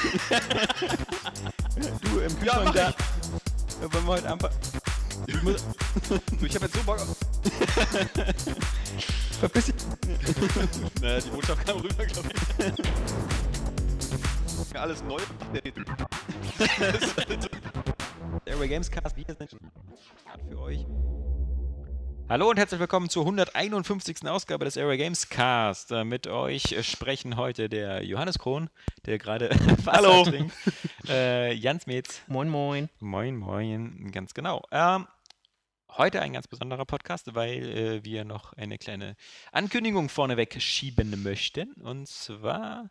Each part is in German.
Du im Kühlschrank mach da. Wollen wir heute einfach. Ich muss, ich habe jetzt so Bock auf. verpiss dich. Naja, die Botschaft kam rüber, glaube ich. Alles neu. Airway Games Cast. Wir sind für euch. Hallo und herzlich willkommen zur 151. Ausgabe des Airway Games Cast. Äh, Mit euch äh, sprechen heute der Johannes Krohn, der gerade Hallo. trinkt. Äh, Jans Metz. Moin, moin. Moin, moin, ganz genau. Ähm, heute ein ganz besonderer Podcast, weil äh, wir noch eine kleine Ankündigung vorneweg schieben möchten. Und zwar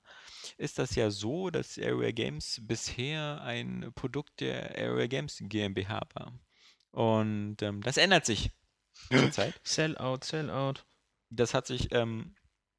ist das ja so, dass Area Games bisher ein Produkt der Area Games GmbH war. Und ähm, das ändert sich zurzeit. Sellout, Sellout. Das hat sich ähm,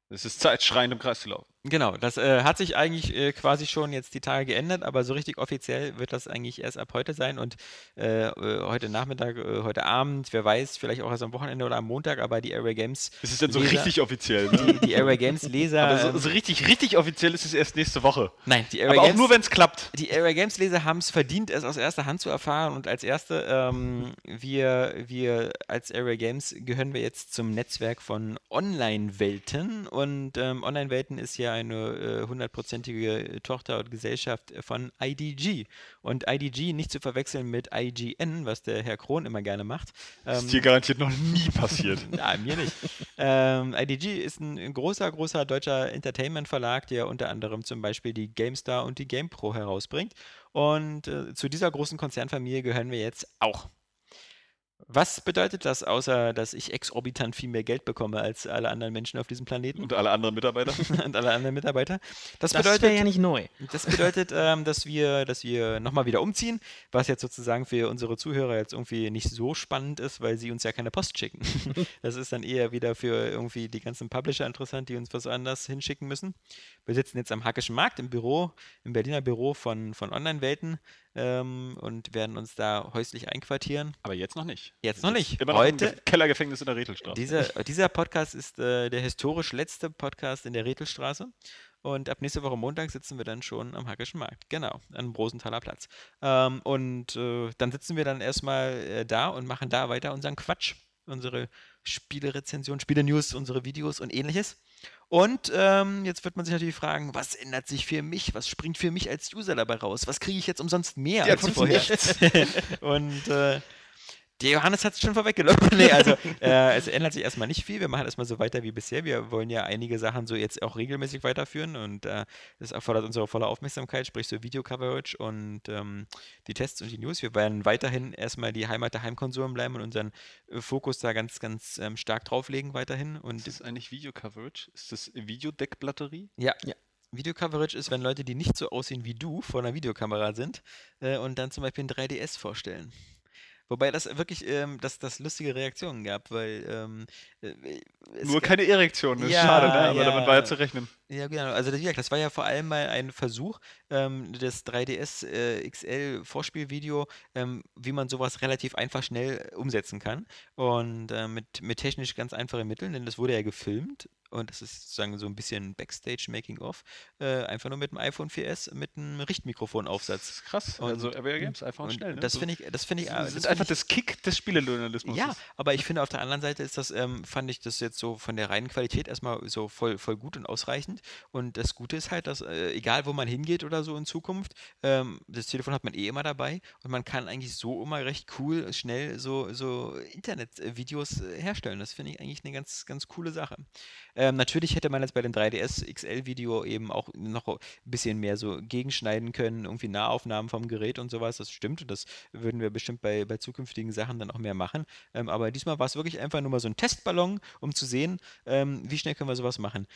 Es ist Zeit, schreiend im Kreis zu laufen. Genau, das äh, hat sich eigentlich äh, quasi schon jetzt die Tage geändert, aber so richtig offiziell wird das eigentlich erst ab heute sein und äh, äh, heute Nachmittag, äh, heute Abend, wer weiß, vielleicht auch erst am Wochenende oder am Montag, aber die Airway Games, Es ist dann so Leser- richtig offiziell. Ne? die, die Airway Games Leser, Aber so, so richtig, richtig offiziell ist es erst nächste Woche. nein, die Airway Aber auch Games, nur, wenn es klappt. die Airway Games Leser haben es verdient, es aus erster Hand zu erfahren und als erste, ähm, wir, wir als Airway Games gehören wir jetzt zum Netzwerk von Online-Welten und ähm, Online-Welten ist ja eine äh, hundertprozentige Tochter und Gesellschaft von IDG und IDG nicht zu verwechseln mit IGN, was der Herr Krohn immer gerne macht. Das Ähm, ist dir garantiert noch nie passiert. na, mir nicht. ähm, IDG ist ein, ein großer, großer deutscher Entertainment-Verlag, der unter anderem zum Beispiel die GameStar und die GamePro herausbringt. Und äh, zu dieser großen Konzernfamilie gehören wir jetzt auch. Was bedeutet das, außer dass ich exorbitant viel mehr Geld bekomme als alle anderen Menschen auf diesem Planeten Und alle anderen Mitarbeiter. und alle anderen Mitarbeiter? Das, Das bedeutet, wäre ja nicht neu. das bedeutet, ähm, dass wir, dass wir nochmal wieder umziehen, was jetzt sozusagen für unsere Zuhörer jetzt irgendwie nicht so spannend ist, weil sie uns ja keine Post schicken. das ist dann eher wieder für irgendwie die ganzen Publisher interessant, die uns was anders hinschicken müssen. Wir sitzen jetzt am Hackischen Markt im Büro, im Berliner Büro von, von Online-Welten ähm, und werden uns da häuslich einquartieren. Aber jetzt noch nicht. Jetzt noch nicht. Immer noch Heute, Kellergefängnis in der Rethelstraße. dieser, dieser Podcast ist äh, der historisch letzte Podcast in der Rethelstraße. Und ab nächste Woche Montag sitzen wir dann schon am Hackischen Markt. Genau, am Rosenthaler Platz. Ähm, und äh, dann sitzen wir dann erstmal äh, da und machen da weiter unseren Quatsch. Unsere Spielerezension, Spiele-News, unsere Videos und ähnliches. Und ähm, jetzt wird man sich natürlich fragen, was ändert sich für mich? Was springt für mich als User dabei raus? Was kriege ich jetzt umsonst mehr Ja, als vorher? und äh, der Johannes hat es schon vorweggenommen. nee, also äh, es ändert sich erstmal nicht viel. Wir machen erstmal so weiter wie bisher. Wir wollen ja einige Sachen so jetzt auch regelmäßig weiterführen und äh, das erfordert unsere volle Aufmerksamkeit, sprich so Video-Coverage und ähm, die Tests und die News. Wir werden weiterhin erstmal die Heimat der Heimkonsolen bleiben und unseren äh, Fokus da ganz, ganz ähm, stark drauflegen weiterhin. Und ist das eigentlich Video-Coverage? Ist das Videodeckbatterie? ja, ja. Video-Coverage ist, wenn Leute, die nicht so aussehen wie du, vor einer Videokamera sind äh, und dann zum Beispiel ein 3DS vorstellen. Wobei das wirklich, ähm, dass das lustige Reaktionen gab, weil ähm, äh, es Nur keine Erektion, ist Ja, schade, ne? aber ja. damit war ja zu rechnen. Ja, genau. Also das, wie gesagt, das war ja vor allem mal ein Versuch, ähm, das 3DS äh, XL Vorspielvideo, ähm, wie man sowas relativ einfach schnell umsetzen kann. Und äh, mit, mit technisch ganz einfachen Mitteln, denn das wurde ja gefilmt. Und das ist sozusagen so ein bisschen Backstage-Making-of. Äh, einfach nur mit dem iPhone 4S mit einem Das Richtmikrofonaufsatz. ist krass. Und- also Area Games einfach und schnell. Ne? das finde ich, das finde ich, das ist das einfach finde ich das Kick des Spielejournalismus. ja, aber ich finde auf der anderen Seite ist das, ähm, fand ich das jetzt so von der reinen Qualität erstmal so voll, voll gut und ausreichend. Und das Gute ist halt, dass äh, egal wo man hingeht oder so in Zukunft, ähm, das Telefon hat man eh immer dabei und man kann eigentlich so immer recht cool, schnell so, so Internetvideos äh, herstellen. Das finde ich eigentlich eine ganz, ganz coole Sache. Ähm, natürlich hätte man jetzt bei dem 3DS XL-Video eben auch noch ein bisschen mehr so gegenschneiden können, irgendwie Nahaufnahmen vom Gerät und sowas. Das stimmt das würden wir bestimmt bei, bei zukünftigen Sachen dann auch mehr machen. Ähm, aber diesmal war es wirklich einfach nur mal so ein Testballon, um zu sehen, ähm, wie schnell können wir sowas machen.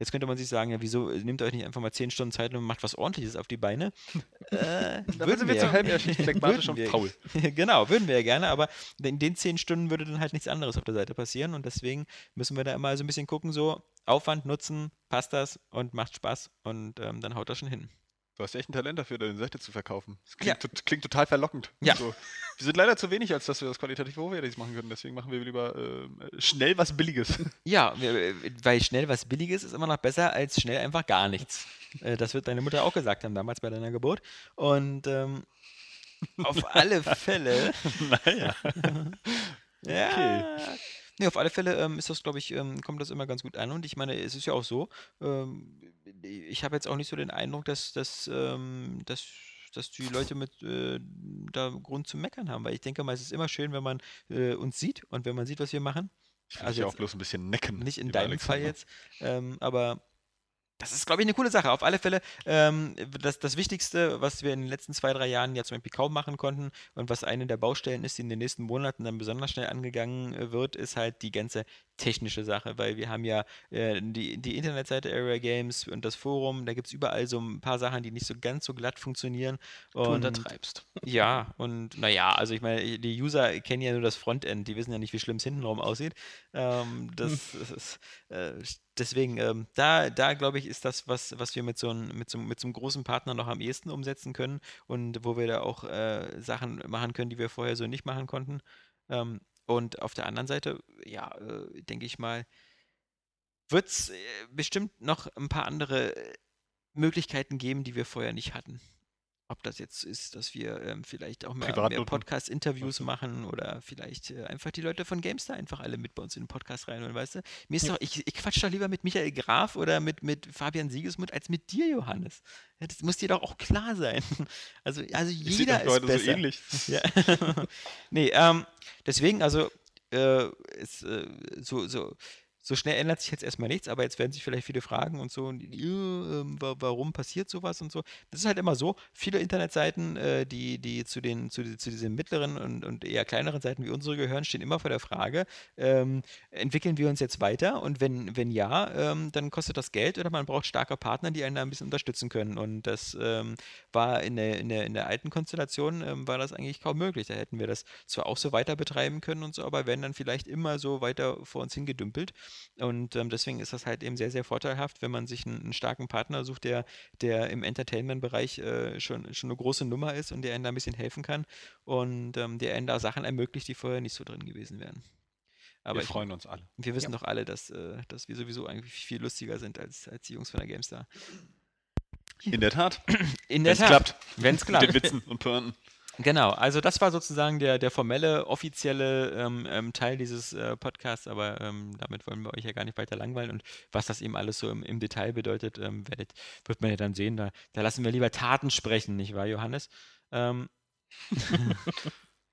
Jetzt könnte man sich sagen, ja, wieso nehmt ihr euch nicht einfach mal 10 Stunden Zeit und macht was ordentliches auf die Beine? äh, würden wir zum halben Jahr phlegmatisch und faul. genau, würden wir ja gerne, aber in den 10 Stunden würde dann halt nichts anderes auf der Seite passieren und deswegen müssen wir da immer so ein bisschen gucken, so Aufwand, Nutzen, passt das und macht Spaß und ähm, dann haut das schon hin. Du hast echt ein Talent dafür, deine Seite zu verkaufen. Das klingt, ja. klingt total verlockend. Ja. So. Wir sind leider zu wenig, als dass wir das qualitativ hochwertig machen können. Deswegen machen wir lieber äh, schnell was Billiges. Ja, weil schnell was Billiges ist immer noch besser als schnell einfach gar nichts. Äh, das wird deine Mutter auch gesagt haben damals bei deiner Geburt. Und ähm, auf alle Fälle. naja. ja. Okay. Nee, auf alle Fälle ähm, ist das, glaube ich, ähm, kommt das immer ganz gut an. Und ich meine, es ist ja auch so, ähm, ich habe jetzt auch nicht so den Eindruck, dass, dass, ähm, dass, dass die Leute mit äh, da Grund zum Meckern haben. Weil ich denke mal, es ist immer schön, wenn man äh, uns sieht und wenn man sieht, was wir machen. Ich will also ja auch bloß ein bisschen necken. Nicht in deinem Alexander. Fall jetzt, ähm, aber das ist, glaube ich, eine coole Sache. Auf alle Fälle ähm, das, das Wichtigste, was wir in den letzten zwei, drei Jahren ja zum kaum machen konnten und was eine der Baustellen ist, die in den nächsten Monaten dann besonders schnell angegangen äh, wird, ist halt die ganze technische Sache, weil wir haben ja äh, die, die Internetseite Area Games und das Forum, da gibt es überall so ein paar Sachen, die nicht so ganz so glatt funktionieren. Und, du untertreibst. Ja, und naja, also ich meine, die User kennen ja nur das Frontend, die wissen ja nicht, wie schlimm es hintenrum aussieht. Ähm, das, das ist, äh, deswegen, ähm, da, da glaube ich, ist das, was, was wir mit so, ein, mit, so, mit so einem großen Partner noch am ehesten umsetzen können und wo wir da auch äh, Sachen machen können, die wir vorher so nicht machen konnten. Ähm, und auf der anderen Seite, ja, äh, denke ich mal, wird es äh, bestimmt noch ein paar andere äh, Möglichkeiten geben, die wir vorher nicht hatten. Ob das jetzt ist, dass wir ähm, vielleicht auch mehr, mehr Podcast-Interviews machen oder vielleicht äh, einfach die Leute von GameStar einfach alle mit bei uns in den Podcast reinholen, weißt du? Mir ist ja. doch, ich, ich quatsch doch lieber mit Michael Graf oder mit, mit Fabian Siegesmund als mit dir, Johannes. Ja, das muss dir doch auch klar sein. Also, also jeder ist besser. so ähnlich. Ja. nee, ähm, deswegen, also äh, ist, äh, so, so so schnell ändert sich jetzt erstmal nichts, aber jetzt werden sich vielleicht viele fragen und so, und, äh, warum passiert sowas und so. Das ist halt immer so, viele Internetseiten, äh, die, die zu den, zu, zu diesen mittleren und, und eher kleineren Seiten wie unsere gehören, stehen immer vor der Frage, ähm, entwickeln wir uns jetzt weiter? Und wenn, wenn ja, ähm, dann kostet das Geld oder man braucht starke Partner, die einen da ein bisschen unterstützen können. Und das ähm, war in der, in, der, in der alten Konstellation, ähm, war das eigentlich kaum möglich. Da hätten wir das zwar auch so weiter betreiben können und so, aber werden dann vielleicht immer so weiter vor uns hingedümpelt. Und ähm, deswegen ist das halt eben sehr, sehr vorteilhaft, wenn man sich einen, einen starken Partner sucht, der, der im Entertainment-Bereich äh, schon, schon eine große Nummer ist und der einen da ein bisschen helfen kann und ähm, der einen da Sachen ermöglicht, die vorher nicht so drin gewesen wären. Aber wir freuen ich, uns alle. Wir wissen ja. doch alle, dass, äh, dass wir sowieso eigentlich viel lustiger sind als, als die Jungs von der GameStar. In der Tat. In der Wenn's Tat. klappt. Wenn es klappt. Mit den Witzen und Pointen. Genau, also das war sozusagen der, der formelle, offizielle ähm, ähm, Teil dieses äh, Podcasts, aber ähm, damit wollen wir euch ja gar nicht weiter langweilen und was das eben alles so im, im Detail bedeutet, ähm, werdet, wird man ja dann sehen. Da, da, lassen wir lieber Taten sprechen, nicht wahr, Johannes? Ähm,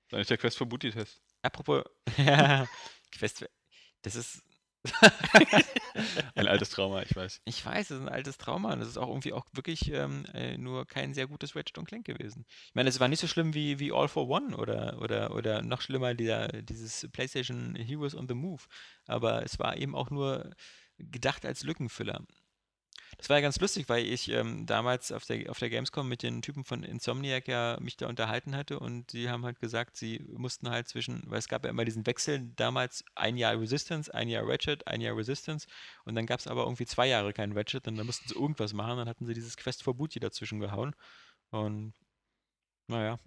das ist der Quest for Booty-Test. Apropos, Quest, das ist ein altes Trauma, ich weiß. Ich weiß, es ist ein altes Trauma und es ist auch irgendwie auch wirklich ähm, äh, nur kein sehr gutes Ratchet Clank gewesen. Ich meine, es war nicht so schlimm wie, wie All for One oder, oder, oder noch schlimmer dieser, dieses PlayStation Heroes on the Move, aber es war eben auch nur gedacht als Lückenfüller. Das war ja ganz lustig, weil ich ähm, damals auf der, auf der Gamescom mit den Typen von Insomniac ja mich da unterhalten hatte und die haben halt gesagt, sie mussten halt zwischen, weil es gab ja immer diesen Wechsel damals ein Jahr Resistance, ein Jahr Ratchet, ein Jahr Resistance und dann gab es aber irgendwie zwei Jahre kein Ratchet und dann mussten sie irgendwas machen, dann hatten sie dieses Quest for Booty dazwischen gehauen und naja,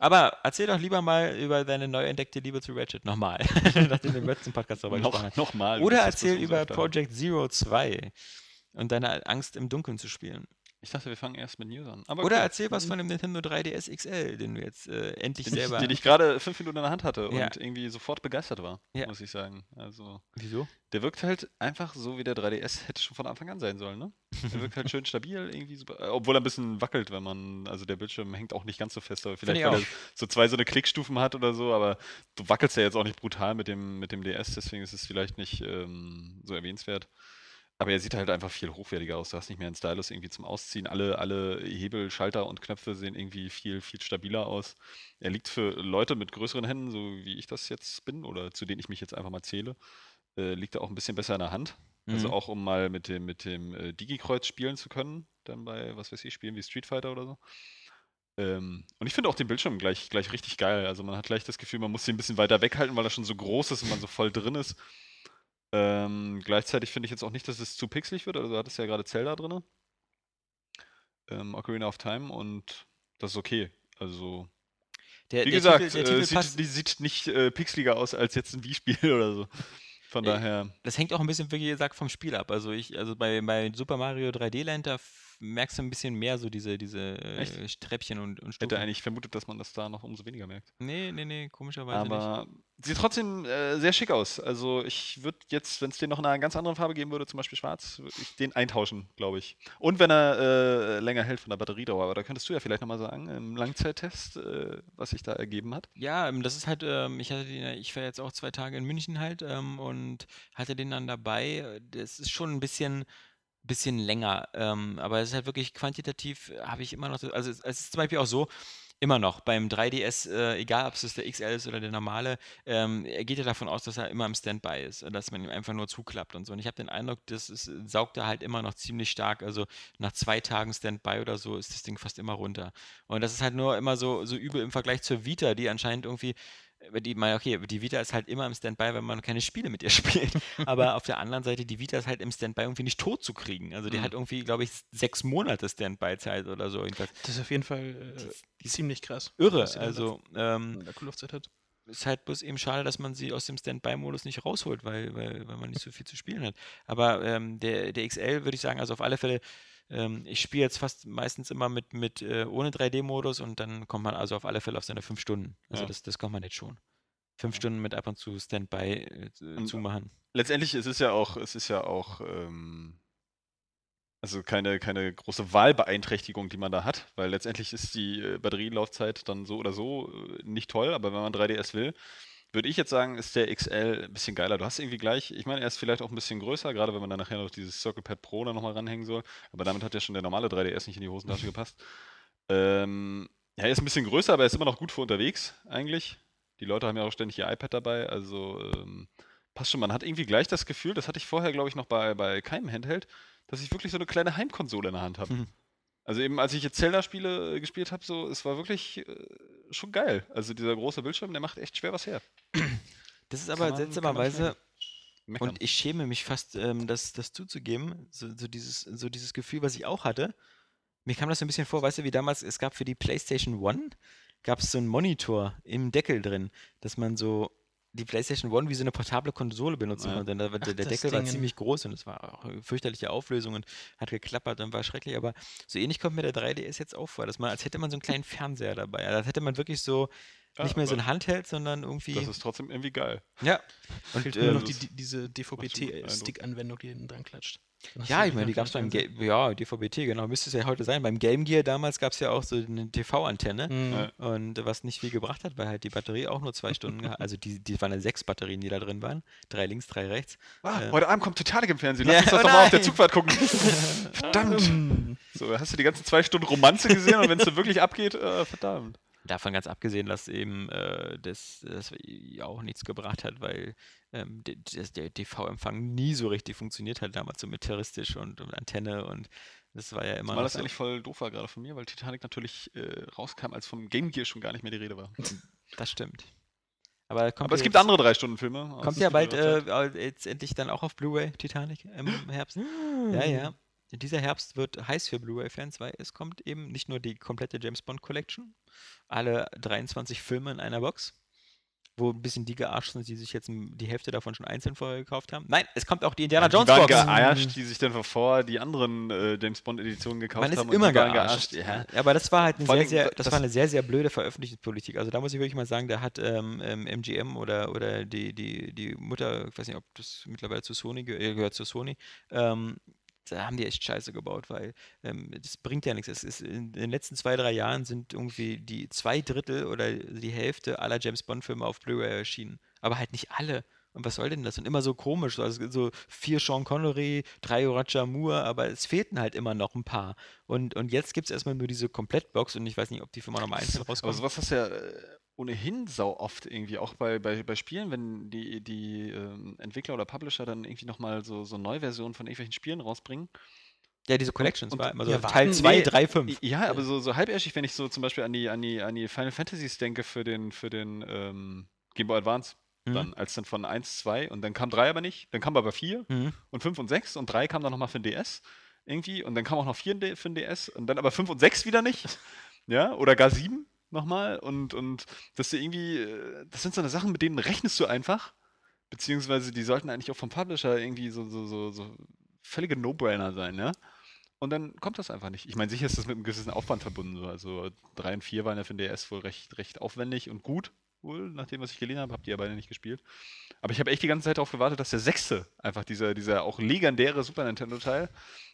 aber erzähl doch lieber mal über deine neu entdeckte Liebe zu Ratchet nochmal, nachdem wir im letzten Podcast darüber gesprochen haben. Nochmal. Oder erzähl über Project Zero 2 und deine Angst im Dunkeln zu spielen. Ich dachte, wir fangen erst mit News an. Aber Oder cool. erzähl was von dem Nintendo 3DS XL, den du jetzt äh, endlich den selber. Ich, den ich gerade fünf Minuten in der Hand hatte ja. und irgendwie sofort begeistert war, ja. muss ich sagen. Also, Wieso? Der wirkt halt einfach so, wie der 3DS hätte schon von Anfang an sein sollen, ne? Der wirkt halt schön stabil, irgendwie super. Obwohl er ein bisschen wackelt, wenn man. Also der Bildschirm hängt auch nicht ganz so fest, aber vielleicht, weil er so zwei so eine Klickstufen hat oder so, aber du wackelst ja jetzt auch nicht brutal mit dem, mit dem DS, deswegen ist es vielleicht nicht ähm, so erwähnenswert. Aber er sieht halt einfach viel hochwertiger aus. Du hast nicht mehr einen Stylus irgendwie zum Ausziehen. Alle, alle Hebel, Schalter und Knöpfe sehen irgendwie viel, viel stabiler aus. Er liegt für Leute mit größeren Händen, so wie ich das jetzt bin, oder zu denen ich mich jetzt einfach mal zähle, äh, liegt er auch ein bisschen besser in der Hand. Also auch um mal mit dem, mit dem äh, Digi-Kreuz spielen zu können, dann bei, was weiß ich, Spielen wie Street Fighter oder so. Ähm, und ich finde auch den Bildschirm gleich, gleich richtig geil. Also man hat gleich das Gefühl, man muss ihn ein bisschen weiter weghalten, weil er schon so groß ist und man so voll drin ist. Ähm, gleichzeitig finde ich jetzt auch nicht, dass es zu pixelig wird. Also du hattest ja gerade Zelda drin. Ähm, Ocarina of Time und das ist okay. Also Der, wie der gesagt, Titel, äh, Titel sieht, passt, die sieht nicht äh, pixeliger aus als jetzt ein Wii-Spiel oder so. Von Äh, daher, das hängt auch ein bisschen, wie gesagt, vom Spiel ab. Also ich, also bei, bei Super Mario 3D Land, da merkst du ein bisschen mehr so diese, diese äh, Treppchen und, und hätte Stufen. eigentlich vermutet, dass man das da noch umso weniger merkt. Nee, nee, nee, komischerweise nicht. Aber sieht trotzdem äh, sehr schick aus. Also ich würde jetzt, wenn es den noch in einer ganz anderen Farbe geben würde, zum Beispiel schwarz, würde ich den eintauschen, glaube ich. Und wenn er äh, länger hält von der Batteriedauer. Aber da könntest du ja vielleicht nochmal sagen, im Langzeittest, äh, was sich da ergeben hat. Ja, ähm, das ist halt, ähm, ich hatte den, ich war jetzt auch zwei Tage in München halt ähm, und hatte den dann dabei. Äh, Das ist schon ein bisschen, bisschen länger, ähm, aber es ist halt wirklich quantitativ, äh, habe ich immer noch, so- also es, ist zum Beispiel auch so, immer noch beim 3DS, äh, egal ob es der XL ist oder der normale, ähm, er geht ja davon aus, dass er immer im Standby ist, äh, dass man ihm einfach nur zuklappt und so. Und ich habe den Eindruck, das ist, saugt er halt immer noch ziemlich stark. Also nach zwei Tagen Standby oder so ist das Ding fast immer runter. Und das ist halt nur immer so, so übel im Vergleich zur Vita, die anscheinend irgendwie, äh, die, okay, die Vita ist halt immer im Standby, wenn man keine Spiele mit ihr spielt. Aber auf der anderen Seite, die Vita ist halt im Standby irgendwie nicht tot zu kriegen. Also die Mhm. hat irgendwie, glaube ich, sechs Monate Standby-Zeit oder so. Jedenfalls Das ist auf jeden Fall äh, ziemlich krass. irre. Also ähm, Cool-Off-Zeit hat. ist halt bloß eben schade, dass man sie aus dem Standby-Modus nicht rausholt, weil, weil, weil man nicht so viel zu spielen hat. Aber ähm, der, der XL würde ich sagen, also auf alle Fälle, ähm, ich spiele jetzt fast meistens immer mit, mit äh, ohne 3D-Modus und dann kommt man also auf alle Fälle auf seine fünf Stunden. Also Ja. das, das kommt man jetzt schon. Fünf Stunden mit ab und zu Standby äh, Und- zumachen. Letztendlich ist es ja auch, es ist ja auch, ähm, also keine, keine große Wahlbeeinträchtigung, die man da hat, weil letztendlich ist die äh, Batterielaufzeit dann so oder so äh, nicht toll, aber wenn man 3DS will, würde ich jetzt sagen, ist der XL ein bisschen geiler. Du hast irgendwie gleich, ich meine, er ist vielleicht auch ein bisschen größer, gerade wenn man dann nachher noch dieses Circle Pad Pro da nochmal ranhängen soll, aber damit hat ja schon der normale 3DS nicht in die Hosentasche gepasst. Ähm, ja, er ist ein bisschen größer, aber er ist immer noch gut für unterwegs, eigentlich. Die Leute haben ja auch ständig ihr iPad dabei, also ähm, passt schon. Man hat irgendwie gleich das Gefühl, das hatte ich vorher, glaube ich, noch bei, bei keinem Handheld, dass ich wirklich so eine kleine Heimkonsole in der Hand habe. Mhm. Also eben, als ich jetzt Zelda-Spiele äh, gespielt habe, so, es war wirklich äh, schon geil. Also dieser große Bildschirm, der macht echt schwer was her. Das ist aber seltsamerweise, und ich schäme mich fast, ähm, das, das zuzugeben, so, so, dieses, so dieses Gefühl, was ich auch hatte. Mir kam das so ein bisschen vor, weißt du, wie damals, es gab für die PlayStation One, gab es so einen Monitor im Deckel drin, dass man so die PlayStation One wie so eine portable Konsole benutzen Ja. konnte. Da war- der, Ach, der Deckel war Ding. ziemlich groß und es war auch eine fürchterliche Auflösung und hat geklappert und war schrecklich. Aber so ähnlich kommt mir der 3DS jetzt auch vor, dass man, als hätte man so einen kleinen Fernseher dabei. Also als hätte man wirklich so Ja, nicht mehr so aber ein Handheld, sondern irgendwie. Das ist trotzdem irgendwie geil. ja. Und, Fehlt nur noch ähm, die, die, diese DVB-T-Stick-Anwendung, die hinten dran klatscht. Ja, ich meine, die gab es beim einen Ga ja, DVB-T, genau, müsste es ja heute sein. Beim Game Gear damals gab es ja auch so eine TV-Antenne. Mhm. Ja. Und was nicht viel gebracht hat, weil halt die Batterie auch nur zwei Stunden Also die, die waren ja sechs Batterien, die da drin waren. Drei links, drei rechts. Ah, Äh. heute Abend kommt Titanic im Fernsehen. Ja, Lass uns das oh doch mal auf der. Zugfahrt gucken. verdammt. Mhm. So, hast du die ganzen zwei Stunden Romanze gesehen und wenn es so wirklich abgeht, äh, verdammt. Davon ganz abgesehen, dass eben äh, das, das ja auch nichts gebracht hat, weil ähm, der, der- TV-Empfang nie so richtig funktioniert hat, damals so mit terroristisch und, und Antenne und das war ja immer Mal noch das eigentlich voll doof war gerade von mir, weil Titanic natürlich äh, rauskam, als vom Game Gear schon gar nicht mehr die Rede war. Das stimmt. Aber, Aber es gibt andere Drei-Stunden-Filme. aus Kommt ja bald äh, jetzt endlich dann auch auf Blu-ray Titanic im Herbst. Ja, ja. Dieser Herbst wird heiß für Blu-ray-Fans, weil es kommt eben nicht nur die komplette James Bond Collection, alle 23 Filme in einer Box, wo ein bisschen die gearscht sind, die sich jetzt die Hälfte davon schon einzeln vorher gekauft haben. Nein, es kommt auch die Indiana die Jones waren Box. gearscht, die sich dann vor die anderen äh, James Bond-Editionen gekauft Man ist haben. immer die waren gearscht. Ja. Aber das war halt eine sehr, sehr, da- das, das- war eine sehr, sehr blöde Veröffentlichungspolitik. Also da muss ich wirklich mal sagen, da hat ähm, ähm, MGM oder, oder die, die, die Mutter, ich weiß nicht, ob das mittlerweile zu Sony ge äh, gehört zu Sony, ähm, da haben die echt Scheiße gebaut, weil ähm, das bringt ja nichts. Es ist in den letzten zwei, drei Jahren sind irgendwie die zwei Drittel oder die Hälfte aller James Bond-Filme auf Blu-ray erschienen. Aber halt nicht alle. Und was soll denn das? Und immer so komisch. so, Also so vier Sean Connery, drei Roger Moore, aber es fehlten halt immer noch ein paar. Und, und jetzt gibt es erstmal nur diese Komplettbox und ich weiß nicht, ob die Firma Nummer 1 Aber rauskommt. sowas hast du ja äh, ohnehin sau oft irgendwie, auch bei, bei, bei Spielen, wenn die, die ähm, Entwickler oder Publisher dann irgendwie nochmal so, so Neuversionen von irgendwelchen Spielen rausbringen. Ja, diese Collections und war immer so wir Teil warten- 2, nee, 3, 5. Ja, aber so, so halbärschig, wenn ich so zum Beispiel an die, an die, an die Final Fantasies denke für den, für den ähm, Game Boy Advance. Mhm. Dann, als dann von 1, 2 und dann kam 3 aber nicht, dann kam aber 4 Mhm. und 5 und 6 und 3 kam dann nochmal für den DS irgendwie und dann kam auch noch 4 D- für den DS und dann aber 5 und 6 wieder nicht. Ja, oder gar 7 nochmal und, und das ist irgendwie, äh, das sind so eine Sachen, mit denen rechnest du einfach, beziehungsweise die sollten eigentlich auch vom Publisher irgendwie so, so, so, so völlige No-Brainer sein, ja. Und dann kommt das einfach nicht. Ich meine, sicher ist das mit einem gewissen Aufwand verbunden. So. Also 3 und 4 waren ja für den DS wohl recht, recht aufwendig und gut, wohl, nach dem, was ich gelesen habe. Habt ihr ja beide nicht gespielt. Aber ich habe echt die ganze Zeit darauf gewartet, dass der sechste, einfach dieser, dieser auch legendäre Super Nintendo-Teil,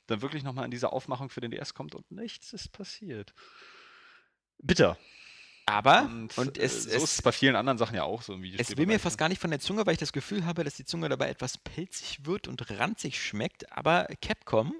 dann wirklich nochmal in diese Aufmachung für den DS kommt und nichts ist passiert. Bitter. Aber, Und, und, äh, es, so es, ist es bei vielen anderen Sachen ja auch so im es will mir fast gar nicht von der Zunge, weil ich das Gefühl habe, dass die Zunge dabei etwas pelzig wird und ranzig schmeckt. Aber Capcom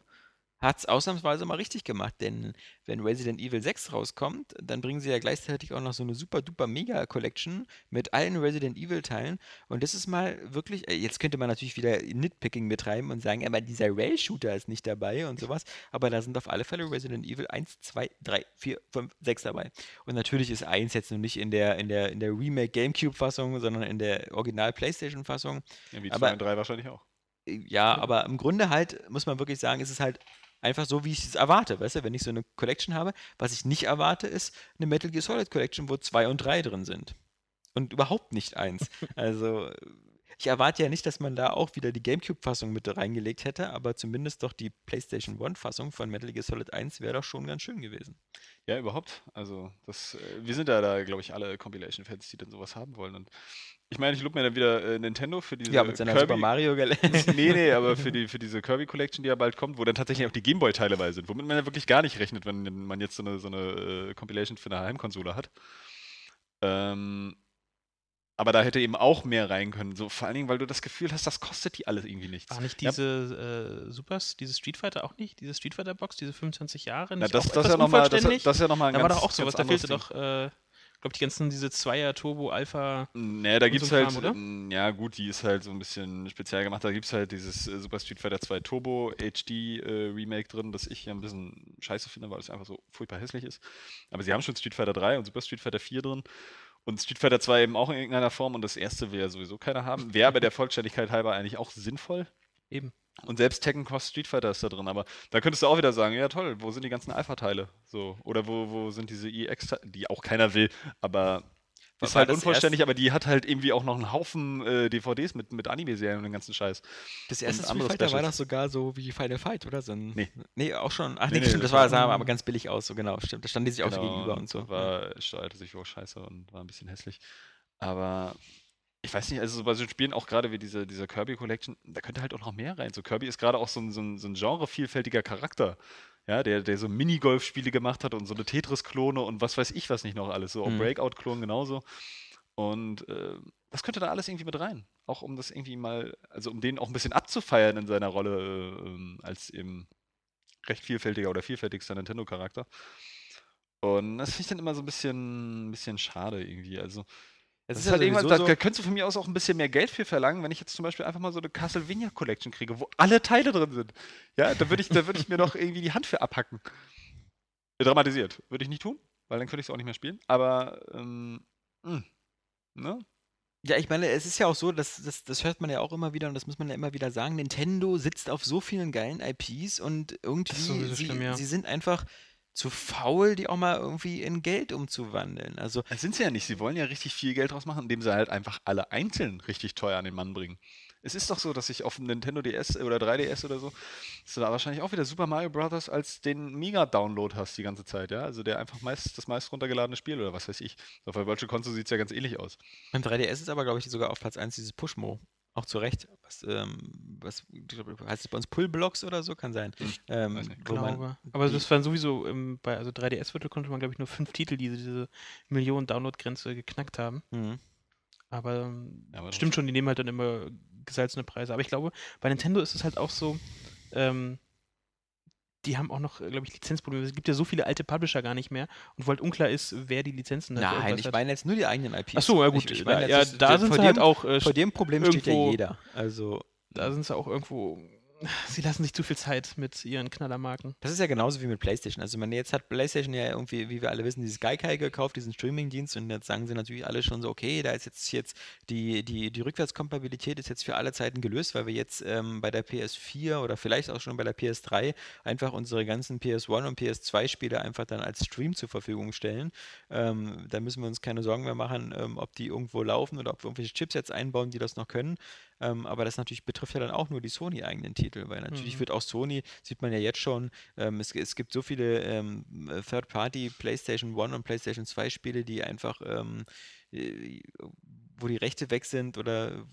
hat es ausnahmsweise mal richtig gemacht, denn wenn Resident Evil 6 rauskommt, dann bringen sie ja gleichzeitig auch noch so eine super duper Mega Collection mit allen Resident Evil Teilen und das ist mal wirklich, äh, jetzt könnte man natürlich wieder Nitpicking betreiben und sagen, aber dieser Rail Shooter ist nicht dabei und sowas, aber da sind auf alle Fälle Resident Evil 1, 2, 3, 4, 5, 6 dabei. Und natürlich ist 1 jetzt noch nicht in der, in der, in der Remake GameCube Fassung, sondern in der Original PlayStation Fassung. Ja, wie aber- 2 und 3 wahrscheinlich auch. Ja, aber im Grunde halt, muss man wirklich sagen, ist es halt einfach so, wie ich es erwarte. Weißt du, wenn ich so eine Collection habe, was ich nicht erwarte, ist eine Metal Gear Solid Collection, wo zwei und drei drin sind. Und überhaupt nicht eins. Also, ich erwarte ja nicht, dass man da auch wieder die GameCube-Fassung mit reingelegt hätte, aber zumindest doch die PlayStation One-Fassung von Metal Gear Solid 1 wäre doch schon ganz schön gewesen. Ja, überhaupt. Also, das, äh, wir sind ja da, glaube ich, alle Compilation-Fans, die dann sowas haben wollen. Und ich meine, ich lobe mir dann wieder äh, Nintendo für diese Ja, mit seiner Super Mario nee, nee, aber für, die, für diese Kirby Collection, die ja bald kommt, wo dann tatsächlich auch die Gameboy-Teile bei sind, womit man ja wirklich gar nicht rechnet, wenn man jetzt so eine, so eine äh, Compilation für eine Heimkonsole hat. Ähm, aber da hätte eben auch mehr rein können. So, vor allen Dingen, weil du das Gefühl hast, das kostet die alles irgendwie nichts. War nicht Ja, diese äh, Supers, diese Street Fighter auch nicht? Diese Street Fighter Box, diese 25 Jahre? na, Nicht das, auch das, ist ja noch mal, das, das ist ja nochmal ein da war ganz, doch auch sowas, da fehlte Ding. doch, äh, ich glaube, die ganzen, diese Zweier, Turbo, Alpha. Nee, da Und gibt es so halt, Kram, oder? ähm, ja gut, die ist halt so ein bisschen speziell gemacht. Da gibt es halt dieses äh, Super Street Fighter 2 Turbo HD äh, Remake drin, das ich ja ein bisschen scheiße finde, weil es einfach so furchtbar hässlich ist. Aber sie haben schon Street Fighter 3 und Super Street Fighter 4 drin. Und Street Fighter 2 eben auch in irgendeiner Form und das erste will ja sowieso keiner haben. Wäre aber der Vollständigkeit halber eigentlich auch sinnvoll. Eben. Und selbst Tekken Cross Street Fighter ist da drin, aber da könntest du auch wieder sagen, ja toll, wo sind die ganzen Alpha-Teile? So, oder wo, wo sind diese EX, die auch keiner will, aber ist halt unvollständig, aber die hat halt irgendwie auch noch einen Haufen äh, DVDs mit, mit Anime-Serien und den ganzen Scheiß. Das erste Street Fighter war doch sogar so wie Final Fight, oder? So ein, Nee. Nee, auch schon. Ach Nee, nee, nee, stimmt, das das war, sah aber ganz billig aus, so genau, stimmt. Da standen die sich auch so Genau, gegenüber und so. War, steuerte sich wohl scheiße und war ein bisschen hässlich. Aber ich weiß nicht, also so bei so Spielen auch gerade wie diese, diese Kirby Collection, da könnte halt auch noch mehr rein. So Kirby ist gerade auch so ein, so ein, so ein genrevielfältiger Charakter. Ja, der, der so Minigolf-Spiele gemacht hat und so eine Tetris-Klone und was weiß ich was nicht noch alles. So Mhm. Breakout-Klon genauso. Und äh, das könnte da alles irgendwie mit rein. Auch um das irgendwie mal, also um den auch ein bisschen abzufeiern in seiner Rolle äh, ähm, als eben recht vielfältiger oder vielfältigster Nintendo-Charakter. Und das finde ich dann immer so ein bisschen, ein bisschen schade irgendwie. Also, Es das ist ist halt ja irgendwas, sowieso da, so- da könntest du von mir aus auch ein bisschen mehr Geld für verlangen, wenn ich jetzt zum Beispiel einfach mal so eine Castlevania Collection kriege, wo alle Teile drin sind. Ja, da würde ich, da würde ich mir doch irgendwie die Hand für abhacken. Dramatisiert. Würde ich nicht tun, weil dann könnte ich es auch nicht mehr spielen. Aber, ähm, mh, ne? Ja, ich meine, es ist ja auch so, dass, das, das hört man ja auch immer wieder und das muss man ja immer wieder sagen. Nintendo sitzt auf so vielen geilen IPs und irgendwie, sie, schlimm, ja. sie sind einfach zu faul, die auch mal irgendwie in Geld umzuwandeln. Also, Das sind sie ja nicht. Sie wollen ja richtig viel Geld draus machen, indem sie halt einfach alle einzeln richtig teuer an den Mann bringen. Es ist doch so, dass ich auf dem Nintendo DS oder 3DS oder so, dass du da wahrscheinlich auch wieder Super Mario Bros. als den Mega-Download hast die ganze Zeit, ja? Also der einfach meist das meist runtergeladene Spiel oder was weiß ich. Auf der Virtual Console sieht es ja ganz ähnlich aus. beim 3DS ist aber, glaube ich, sogar auf Platz 1 dieses Pushmo. Auch zu Recht. Was, ähm, was glaub, heißt es bei uns Pullblocks oder so? Kann sein. Ähm, nicht. man glaube. Aber das waren sowieso, ähm, bei also 3DS Virtual konnte man, glaube ich, nur fünf Titel, die diese Millionen Download-Grenze geknackt haben. Mhm. Aber, ähm, aber stimmt schon, die nehmen halt dann immer gesalzene Preise. Aber ich glaube, bei Nintendo ist es halt auch so, ähm, die haben auch noch, glaube ich, Lizenzprobleme. Es gibt ja so viele alte Publisher gar nicht mehr und wo halt unklar ist, wer die Lizenzen hat. Nein, ich meine jetzt nur die eigenen IPs. Achso, ja gut. Ich, ich meine, ja, da sind halt auch. Äh, vor dem Problem steht ja jeder. Also. Da sind sie auch irgendwo sie lassen sich zu viel Zeit mit ihren Knallermarken. Das ist ja genauso wie mit PlayStation. Also, man jetzt hat PlayStation ja irgendwie, wie wir alle wissen, dieses Gaikai gekauft, diesen Streaming-Dienst, und jetzt sagen sie natürlich alle schon so, okay, da ist jetzt, jetzt die, die, die Rückwärtskompatibilität ist jetzt für alle Zeiten gelöst, weil wir jetzt ähm, bei der PS4 oder vielleicht auch schon bei der PS3 einfach unsere ganzen PS1 und PS2-Spiele einfach dann als Stream zur Verfügung stellen. Ähm, da müssen wir uns keine Sorgen mehr machen, ähm, ob die irgendwo laufen oder ob wir irgendwelche Chips jetzt einbauen, die das noch können. Ähm, aber das natürlich betrifft ja dann auch nur die Sony-eigenen Titel, weil natürlich mhm. wird auch Sony, sieht man ja jetzt schon, ähm, es, es, gibt so viele ähm, Third-Party PlayStation 1 und PlayStation 2 Spiele, die einfach, ähm, äh, wo die Rechte weg sind oder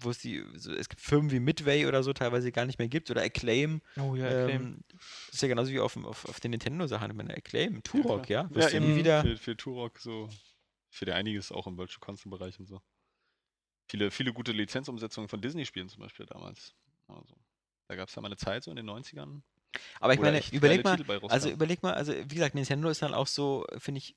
wo es die, so, es gibt Firmen wie Midway oder so teilweise gar nicht mehr gibt oder Acclaim. Oh ja, Acclaim. Ähm, das ist ja genauso wie auf, auf, auf den Nintendo-Sachen. Ich meine, Acclaim, Turok, ja. Ja, ja eben wieder. Für, für Turok so. Für einiges auch im Virtual Console-Bereich und so. Viele, viele gute Lizenzumsetzungen von Disney-Spielen zum Beispiel damals. Also, da gab es ja mal eine Zeit so in den 90ern. Aber ich meine, überleg mal, also überleg mal, also wie gesagt, Nintendo ist dann auch so, finde ich,